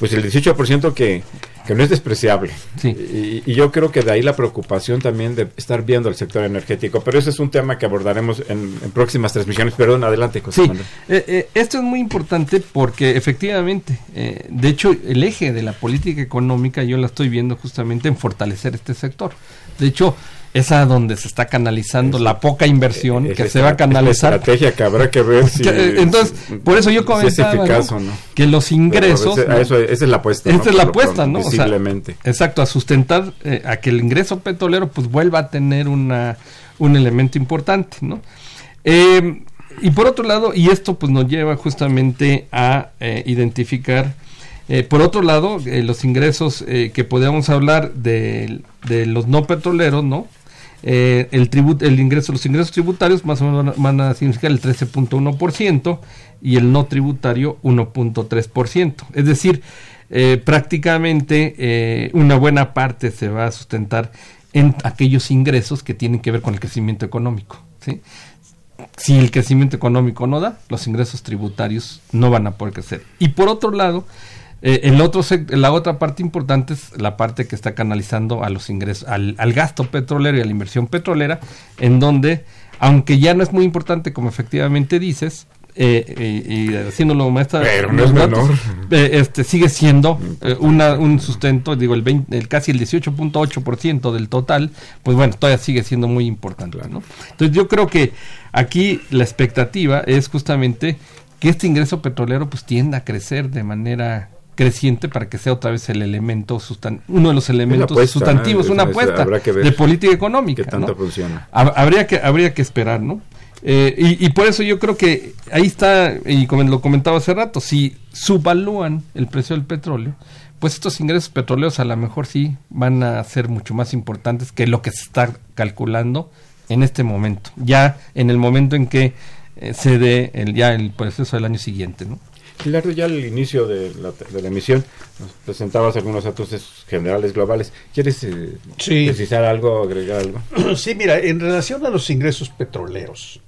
pues el 18% que, que no es despreciable. Sí. Y, y yo creo que de ahí la preocupación también de estar viendo el sector energético. Pero ese es un tema que abordaremos en, en próximas transmisiones. Perdón, adelante, José Sí, Manuel. eh, eh, esto es muy importante porque efectivamente, eh, de hecho, el eje de la política económica yo la estoy viendo justamente en fortalecer este sector. De hecho, es a donde se está canalizando la poca inversión Es que se va a es la canalizar. estrategia que habrá que ver si. *laughs* Que, eh, Entonces, por eso yo comentaba eficaz ¿no? que los ingresos... Eso, esa es la apuesta. Es la apuesta, ¿no? O sea, exacto, a sustentar eh, a que el ingreso petrolero pues vuelva a tener una, un elemento importante, ¿no? Eh, y por otro lado, y esto pues nos lleva justamente a eh, identificar, eh, por otro lado, eh, los ingresos eh, que podríamos hablar de, de los no petroleros, ¿no? Eh, el tributo, el ingreso, los ingresos tributarios más o menos van a- significar el 13.1% y el no tributario 1.3%. Es decir, eh, prácticamente eh, una buena parte se va a sustentar en aquellos ingresos que tienen que ver con el crecimiento económico. ¿sí? Si el crecimiento económico no da, los ingresos tributarios no van a poder crecer. Y por otro lado, eh, el otro la otra parte importante es la parte que está canalizando a los ingresos, al, al gasto petrolero y a la inversión petrolera, en donde, aunque ya no es muy importante como efectivamente dices, eh, y, y haciéndolo maestra, Pero no es datos, menor. eh, este sigue siendo eh, una, un sustento, digo, el, 20 el casi el 18.8% del total, pues bueno, todavía sigue siendo muy importante, ¿no? Entonces yo creo que aquí la expectativa es justamente que este ingreso petrolero pues tienda a crecer de manera creciente para que sea otra vez el elemento sustan uno de los elementos apuesta, sustantivos, ¿no? una Es- es- apuesta de política económica. qué tanto ¿no? funciona. Hab- Habría que, habría que esperar, ¿no? Eh, y, y por eso yo creo que ahí está, y como lo comentaba hace rato, si subvalúan el precio del petróleo, pues estos ingresos petroleros a lo mejor sí van a ser mucho más importantes que lo que se está calculando en este momento, ya en el momento en que eh, se dé el, ya el proceso del año siguiente, ¿no? Gilardo, ya al inicio de la, de la emisión nos presentabas algunos datos generales globales. ¿Quieres eh, Sí. precisar algo, agregar algo? *clears throat* Sí, mira, en relación a los ingresos petroleros,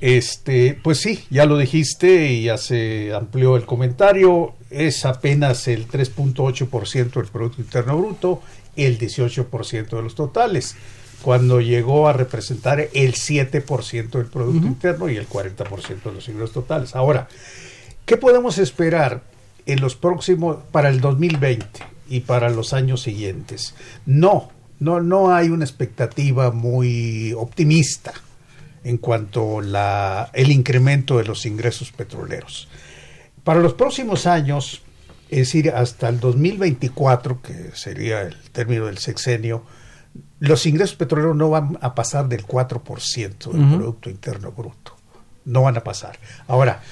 Este, pues sí, ya lo dijiste y ya se amplió el comentario. Es apenas el 3.8% del Producto Interno Bruto, el 18% de los totales, cuando llegó a representar el 7% del Producto Interno y el 40% de los ingresos totales. Ahora, ¿qué podemos esperar en los próximos, para el 2020 y para los años siguientes? No, no, no hay una expectativa muy optimista en cuanto la el incremento de los ingresos petroleros. Para los próximos años, es decir, hasta el 2024, que sería el término del sexenio, los ingresos petroleros no van a pasar del 4% del Producto Interno Bruto. No van a pasar. Ahora,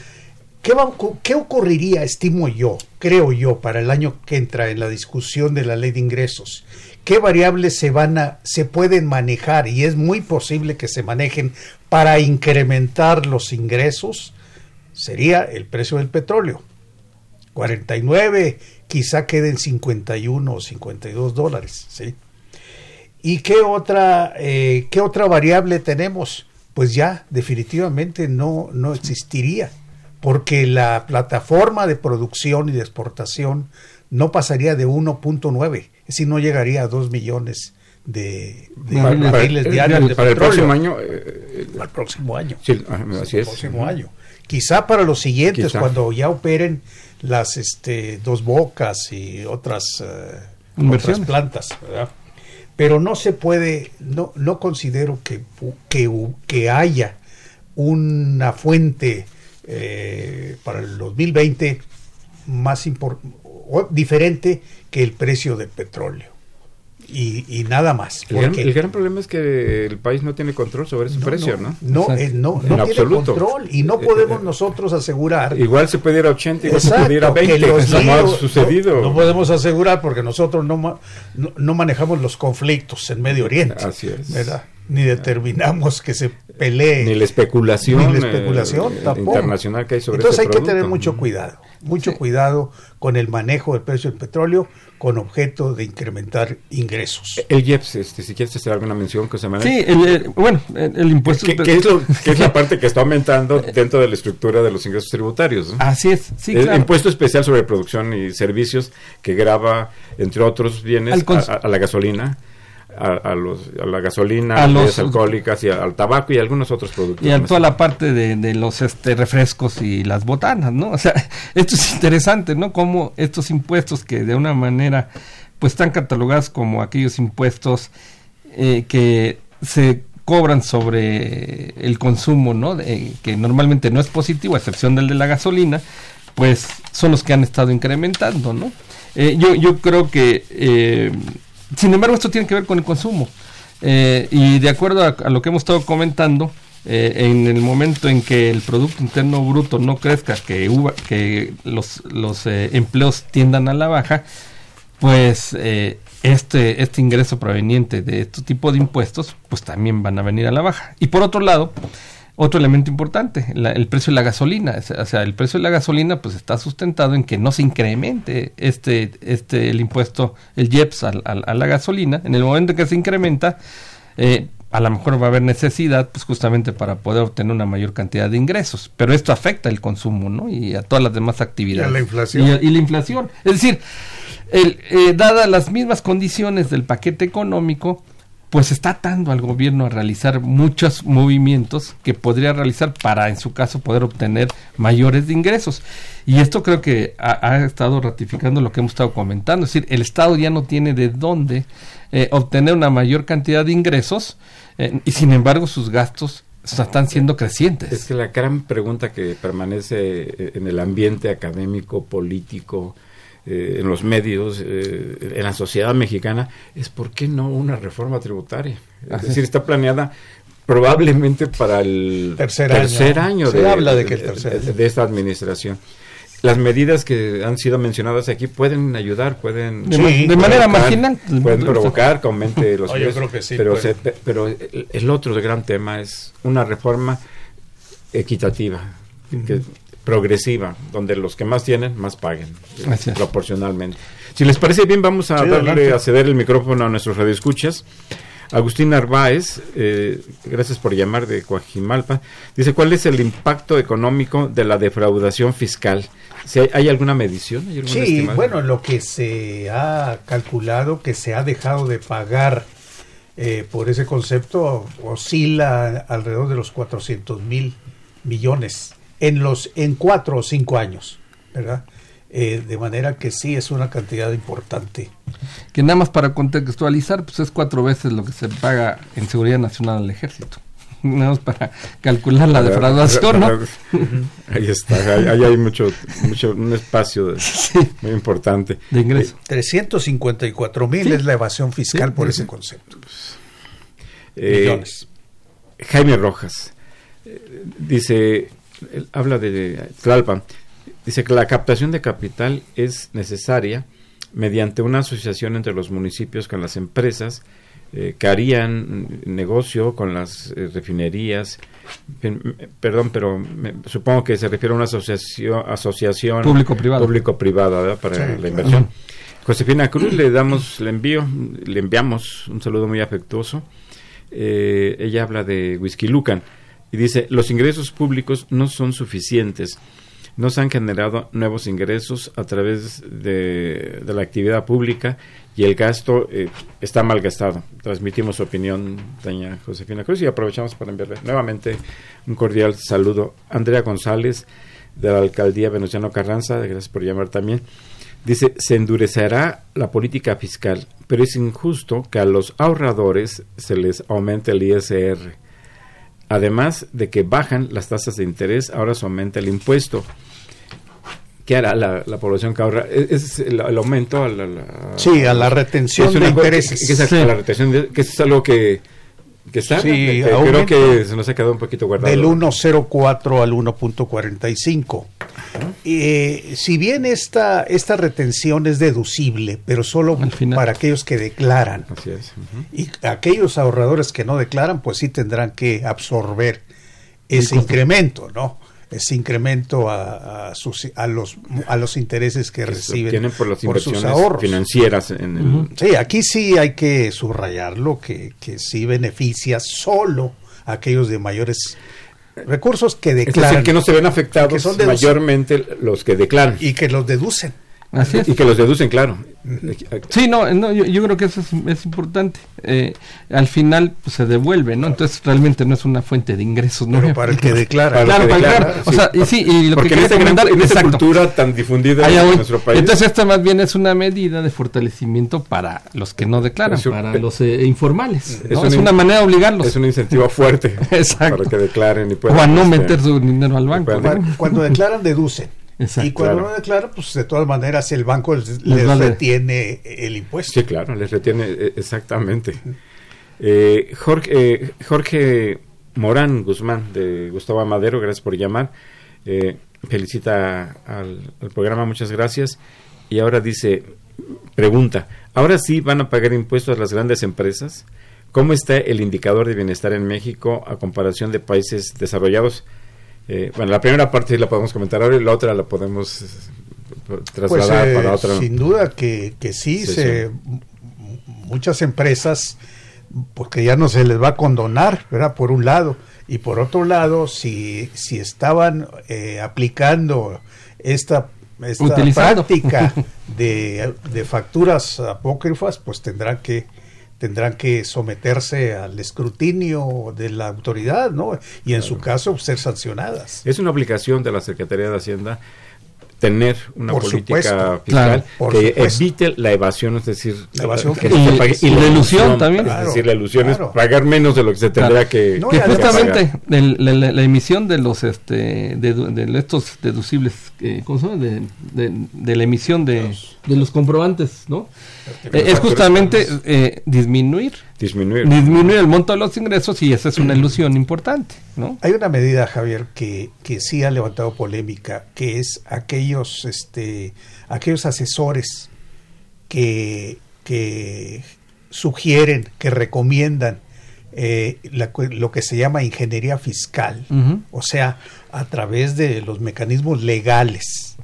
¿qué, va, ¿qué ocurriría, estimo yo, creo yo, para el año que entra en la discusión de la ley de ingresos? ¿Qué variables se van a, se pueden manejar? Y es muy posible que se manejen para incrementar los ingresos sería el precio del petróleo. 49, quizá queden 51 o 52 dólares. ¿sí? ¿Y qué otra, eh, qué otra variable tenemos? Pues ya definitivamente no, no existiría, porque la plataforma de producción y de exportación no pasaría de 1.9, es decir, no llegaría a 2 millones de, barriles diarios de para petróleo. el próximo año eh, Para el próximo año. sí, ah, así el es próximo año. Quizá para los siguientes, Quizá. cuando ya operen las este, dos bocas y otras, eh, otras plantas, ¿verdad? Pero no se puede, no, no considero que, que, que haya una fuente eh, para el 2020 más o diferente que el precio del petróleo. Y, y nada más. el gran, porque- el gran problema es que el país no tiene control sobre ese precio no, no, Exacto. eh, no, no tiene absoluto. control y no Eh, podemos eh, nosotros asegurar igual se puede ir a 80 igual se Exacto, puede ir a que 20 los como ha sucedido No, no podemos asegurar porque nosotros no, no, no manejamos los conflictos en Medio Oriente. Así es. ¿verdad? Ni determinamos que se pelee. ni la especulación, Ni la especulación, eh, tampoco. internacional que hay sobre Entonces ese hay que tener mucho cuidado, mucho cuidado con el manejo del precio del petróleo con objeto de incrementar ingresos. El IEPS, este, si quieres hacer alguna mención que se maneja. Sí, el, eh, bueno, el, el impuesto... ¿Qué, qué es lo- qué es la parte que está *laughs* aumentando dentro de la estructura de los ingresos tributarios? ¿no? Así es, sí, el claro. impuesto especial sobre producción y servicios que graba, entre otros bienes, a la gasolina, a, a los, a la gasolina, A a las alcohólicas y al tabaco y algunos otros productos. y a toda la parte de, de los este, refrescos y las botanas, ¿no? *laughs* O sea, esto es interesante, ¿no? Cómo estos impuestos que de una manera, pues están catalogados como aquellos impuestos eh, que se cobran sobre el consumo, ¿no? De- que normalmente no es positivo, a excepción del de la gasolina, pues son los que han estado incrementando, ¿no? Eh, yo, yo creo que, eh, sin embargo, esto tiene que ver con el consumo. Eh, y de acuerdo a, lo que hemos estado comentando, eh, en el momento en que el Producto Interno Bruto no crezca, que, que los, los eh, empleos tiendan a la baja, pues este, este ingreso proveniente de este tipo de impuestos, pues también van a venir a la baja. Y por otro lado, otro elemento importante, la- el precio de la gasolina. O sea, el precio de la gasolina pues está sustentado en que no se incremente este, este el impuesto, el IEPS al- al- a, la gasolina. En el momento en que se incrementa, eh, a lo mejor va a haber necesidad pues justamente para poder obtener una mayor cantidad de ingresos. Pero esto afecta el consumo, ¿no? Y a todas las demás actividades. Y a la inflación. Y a- y la inflación. Es decir, el, eh, dadas las mismas condiciones del paquete económico, pues está atando al gobierno a realizar muchos movimientos que podría realizar para, en su caso, poder obtener mayores de ingresos. Y esto creo que ha, estado ratificando lo que hemos estado comentando. Es decir, el Estado ya no tiene de dónde eh, obtener una mayor cantidad de ingresos eh, y, sin embargo, sus gastos están siendo crecientes. Es que la gran pregunta que permanece eh, en el ambiente académico, político, eh, en los medios, eh, en la sociedad mexicana, es por qué no una reforma tributaria. Es Así decir, es. está planeada probablemente para el Tercer año. año, Se de, habla de que el tercer de- esta administración. Las medidas que han sido mencionadas aquí pueden ayudar, pueden De ma- de manera marginal. pueden provocar que aumente *laughs* los No, yo precios, creo que sí, pero, se- pe- pero el, el otro gran tema es una reforma equitativa, que- progresiva, donde los que más tienen más paguen proporcionalmente. Si les parece bien, vamos a Sí, darle adelante. a ceder el micrófono a nuestros radioescuchas. Agustín Narváez, eh, gracias por llamar de Coajimalpa, dice, ¿cuál es el impacto económico de la defraudación fiscal? Si hay, ¿hay alguna medición? ¿Hay alguna Sí, estimación? bueno, lo que se ha calculado que se ha dejado de pagar eh, por ese concepto oscila alrededor de los 400 mil millones en los en cuatro o cinco años, ¿verdad? Eh, de manera que sí es una cantidad importante. Que nada más para contextualizar, pues es cuatro veces lo que se paga en Seguridad Nacional al Ejército. *laughs* Nada más para calcular la defraudación, ¿no? Ahí está, ahí, ahí hay mucho, mucho, un espacio de- *laughs* muy importante. De ingreso. 354 mil es la evasión fiscal Sí, por sí. ese concepto. Eh, Millones. Jaime Rojas eh, dice, él habla de, Tlalpan, dice que la captación de capital es necesaria mediante una asociación entre los municipios con las empresas eh, que harían negocio con las eh, refinerías. Perdón, pero me- supongo que se refiere a una asociación, asociación Público-privada. público-privada, ¿verdad? para Sí, la claro. inversión. Josefina Cruz le damos, le envío, le enviamos un saludo muy afectuoso. Eh, ella habla de Whisky Lucan y dice, los ingresos públicos no son suficientes. No se han generado nuevos ingresos a través de, la actividad pública y el gasto eh, está mal gastado. Transmitimos su opinión, doña Josefina Cruz, y aprovechamos para enviarle nuevamente un cordial saludo. Andrea González, de la alcaldía Venustiano Carranza, gracias por llamar también. Dice, se endurecerá la política fiscal, pero es injusto que a los ahorradores se les aumente el ISR. Además de que bajan las tasas de interés, ahora se aumenta el impuesto. ¿Qué hará la, la población que ahorra? Es es el, el aumento a la, la- Sí, a la retención de intereses. que- que es a Sí. la retención de- que es algo que, que está, Sí, que creo que se nos ha quedado un poquito guardado. del 1.04 al 1.45. Eh, si bien esta, esta retención es deducible, pero solo para aquellos que declaran, Así es. y aquellos ahorradores que no declaran, pues sí tendrán que absorber ese incremento, ¿no? Ese incremento a, a sus, a, los, a los intereses que reciben por las sus inversiones ahorros. financieras en el, Ujú. Sí, aquí sí hay que subrayarlo, que, que sí beneficia solo a aquellos de mayores recursos que Es declaran decir, que no se ven afectados que son mayormente los que declaran y que los deducen. Así es. y que los deducen, claro. Sí, no, no yo, yo creo que eso es, es importante. Eh, al final pues, se devuelve, ¿no? Entonces realmente no es una fuente de ingresos, ¿no? Pero para el que declara. Para Claro, que para el declaran, O sea, y sí, y lo Porque que en quería esta, gran- en esta exacto. cultura tan difundida Allá en nuestro país. Entonces esta más bien es una medida de fortalecimiento para los que no declaran, un- para los eh, informales. es ¿no? un Es, in- una manera de obligarlos es un incentivo fuerte *laughs* Exacto. para que declaren y puedan o a no este, meter su dinero al banco. cuando declaran, deducen. Exacto. y cuando claro. no declaran, pues de todas maneras el banco les, les vale. retiene el impuesto. Sí, claro, les retiene eh, exactamente. Eh, Jorge, eh, Jorge Morán Guzmán, de Gustavo Amadero, gracias por llamar. Eh, felicita al, al programa, muchas gracias. Y ahora dice, pregunta, ¿ahora sí van a pagar impuestos las grandes empresas? ¿Cómo está el indicador de bienestar en México a comparación de países desarrollados? Eh, bueno, la primera parte sí la podemos comentar ahora y la otra la podemos eh, Pues trasladar eh, para otra. sin duda que, que sí, Sí, se, muchas empresas, porque ya no se les va a condonar, ¿verdad? Por un lado. Y por otro lado, si, si estaban eh, aplicando esta, esta práctica *laughs* de, de facturas apócrifas, pues tendrán que tendrán que someterse al escrutinio de la autoridad, ¿no? Y en su caso ser sancionadas. Es una obligación de la Secretaría de Hacienda tener una Por política supuesto. fiscal Claro, que supuesto. evite la evasión, es decir, La evasión que fiscal. se pague- Y la ilusión también. Es decir, la ilusión claro. es pagar menos de lo que se tendría Claro. que, No, que justamente el- la, la- la emisión de los este de, de estos deducibles eh, ¿cómo se llama? De, de- de la emisión de, de los comprobantes no Eh, es justamente eh, disminuir. Disminuir. disminuir el monto de los ingresos y esa es una ilusión importante no Hay una medida, Javier, que, que sí ha levantado polémica, que es aquellos, este, aquellos asesores que, que sugieren, que recomiendan eh, la lo que se llama ingeniería fiscal, o sea, a través de los mecanismos legales,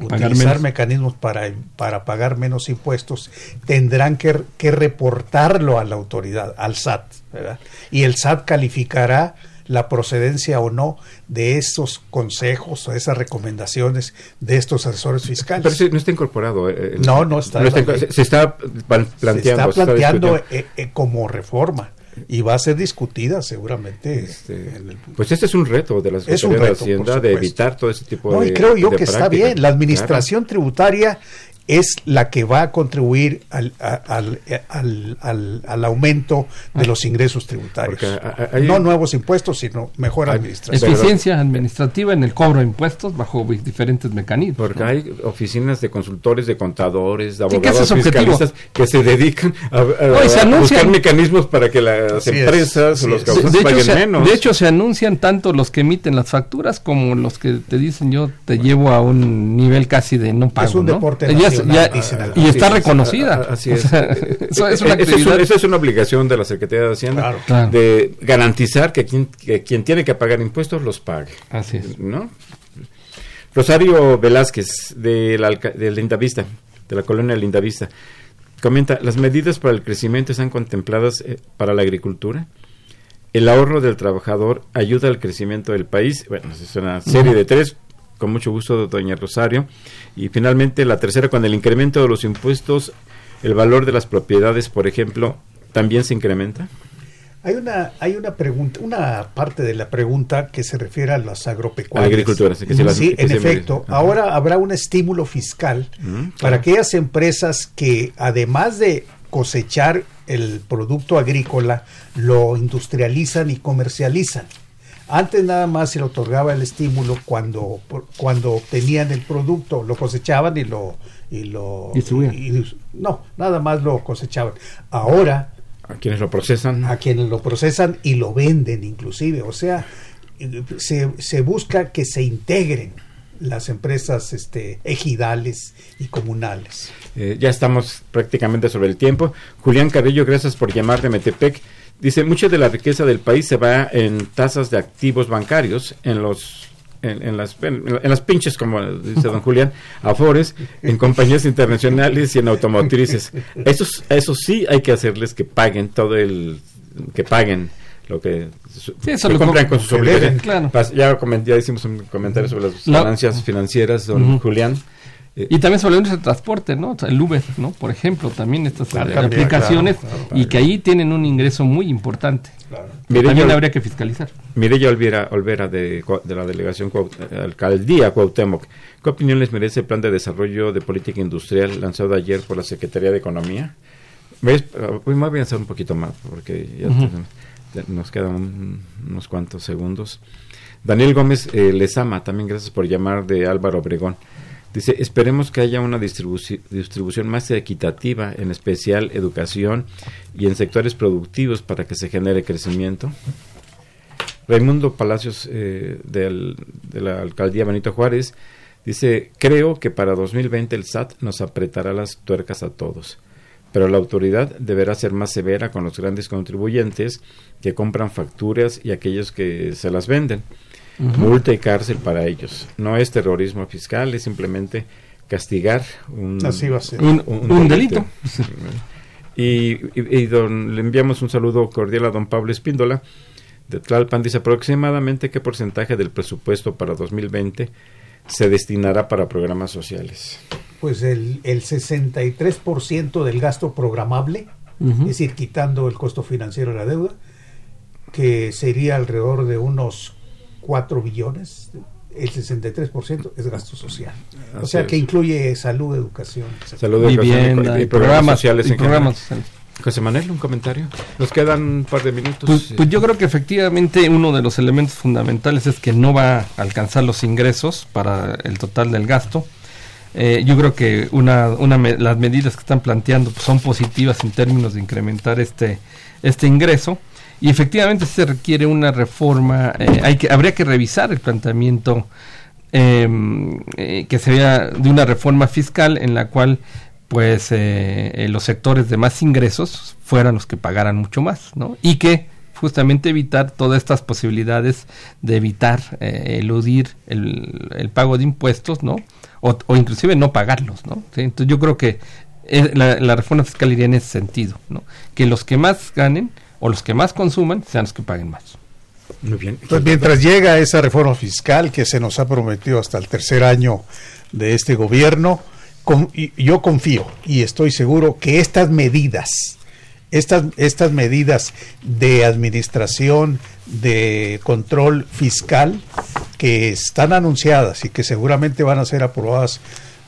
utilizar mecanismos para, para pagar menos impuestos, tendrán que, que reportarlo a la autoridad, al SAT, ¿verdad? Y el SAT calificará la procedencia o no de estos consejos o esas recomendaciones de estos asesores fiscales. Pero no está incorporado. Eh, no, no está. se, está planteando. Se está planteando eh, eh, como reforma y va a ser discutida seguramente. Este, pues este es un reto de la Secretaría de Hacienda de evitar todo ese tipo de. Y creo yo que está bien. La administración tributaria es la que va a contribuir al, al, al, al, aumento de los ingresos tributarios. no nuevos impuestos, sino mejor administración. Eficiencia administrativa en el cobro de impuestos bajo diferentes mecanismos. Porque hay oficinas de consultores, de contadores, de abogados fiscalistas que se dedican a, buscar mecanismos para que las empresas o los causantes paguen menos. De hecho, se anuncian tanto los que emiten las facturas como los que te dicen yo te llevo a un nivel casi de no pago. Es un deporte y está reconocida. Así es. *laughs* eso, es una es una obligación de la Secretaría de Hacienda de garantizar que quien, quien tiene que pagar impuestos los pague. Así es. ¿no? Rosario Velázquez, de la, de Lindavista, de la colonia Lindavista, comenta, las medidas para el crecimiento están contempladas eh, para la agricultura. El ahorro del trabajador ayuda al crecimiento del país. Bueno, es una serie de tres con mucho gusto, doña Rosario. Y finalmente, la tercera, con el incremento de los impuestos, el valor de las propiedades, por ejemplo, también se incrementa. Hay una, hay una pregunta, una parte de la pregunta que se refiere a las agropecuarias. agricultura, sí, en efecto. Ahora habrá un estímulo fiscal para aquellas empresas que, además de cosechar el producto agrícola, lo industrializan y comercializan. Antes nada más se le otorgaba el estímulo cuando, cuando obtenían el producto, lo cosechaban y lo... Y lo no, nada más lo cosechaban. Ahora... A quienes lo procesan. A quienes lo procesan y lo venden inclusive. O sea, se, se busca que se integren las empresas este, ejidales y comunales. Eh, ya estamos prácticamente sobre el tiempo. Julián Carrillo, gracias por llamar de Metepec. Dice, mucha de la riqueza del país se va en tasas de activos bancarios, en los en, las, en, las pinches, como dice don Julián, afores, en compañías internacionales y en automotrices. Esos, eso sí hay que hacerles que paguen todo el, que paguen lo que, compran con sus obligaciones. Ya, ya, hicimos un comentario sobre las ganancias financieras, don Julián. Eh, y también sobre el transporte, ¿no? el Uber, ¿no? Por ejemplo, también estas aplicaciones y que ahí tienen un ingreso muy importante. también habría que fiscalizar. Mireya Olvera, Olvera de, de la delegación Alcaldía Cuauhtémoc, ¿qué opinión les merece el plan de desarrollo de política industrial lanzado ayer por la Secretaría de Economía? ¿Ves? Voy a avanzar un poquito más porque ya nos quedan unos cuantos segundos. Daniel Gómez eh, les ama, también gracias por llamar de Álvaro Obregón. Dice, esperemos que haya una distribución más equitativa, en especial educación y en sectores productivos para que se genere crecimiento. Raimundo Palacios eh, de la alcaldía Benito Juárez dice, creo que para 2020 el SAT nos apretará las tuercas a todos, pero la autoridad deberá ser más severa con los grandes contribuyentes que compran facturas y aquellos que se las venden multa y cárcel para ellos. No es terrorismo fiscal, es simplemente castigar un, un, delito. *laughs* y, le enviamos un saludo cordial a don Pablo Espíndola de Tlalpan. Dice aproximadamente qué porcentaje del presupuesto para 2020 se destinará para programas sociales. Pues el, el 63% del gasto programable, es decir, quitando el costo financiero de la deuda, que sería alrededor de unos 4 billones, el 63% es gasto social. o sea que incluye salud, educación, salud, educación y, programas, sociales. en programas José Manuel, un comentario. Nos quedan un par de minutos. Pues, pues, yo creo que efectivamente uno de los elementos fundamentales es que no va a alcanzar los ingresos para el total del gasto. Eh, yo creo que una, una las medidas que están planteando pues, son positivas en términos de incrementar este, este ingreso y efectivamente se requiere una reforma, eh, hay que, habría que revisar el planteamiento em, eh, que se vea de una reforma fiscal en la cual pues eh, los sectores de más ingresos fueran los que pagaran mucho más, ¿no? Y que justamente evitar todas estas posibilidades de evitar eh, eludir el, pago de impuestos, ¿no? O, o inclusive no pagarlos, ¿no? Entonces yo creo que eh, la, la, reforma fiscal iría en ese sentido, ¿no? Que los que más ganen o los que más consuman sean los que paguen más. Muy bien. Pues mientras llega esa reforma fiscal que se nos ha prometido hasta el tercer año de este gobierno, con, yo confío y estoy seguro que estas medidas, estas, estas medidas de administración, de control fiscal, que están anunciadas y que seguramente van a ser aprobadas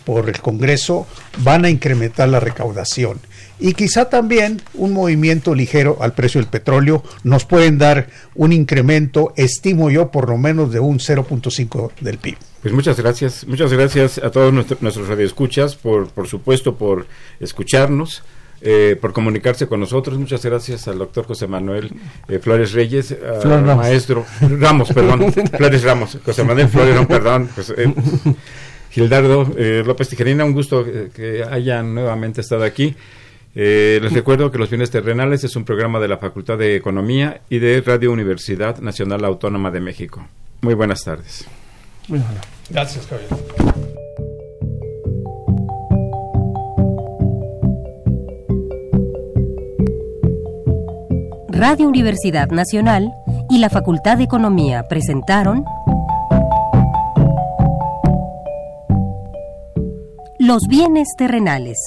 por el Congreso, van a incrementar la recaudación y quizá también un movimiento ligero al precio del petróleo nos pueden dar un incremento, estimo yo, por lo menos de un 0.5 del PIB. Pues muchas gracias, muchas gracias a todos nuestros, nuestros radioescuchas, por, por supuesto, por escucharnos. Eh, por comunicarse con nosotros. Muchas gracias al doctor José Manuel eh, Flores Reyes, al maestro Ramos, perdón, *laughs* Flores Ramos, José Manuel Flores, perdón, José, eh, Gildardo eh, López Tijerina, un gusto que hayan nuevamente estado aquí. Eh, les recuerdo que Los Bienes Terrenales es un programa de la Facultad de Economía y de Radio Universidad Nacional Autónoma de México. Muy buenas tardes. Muy bueno. Gracias, Javier. Radio Universidad Nacional y la Facultad de Economía presentaron Los bienes terrenales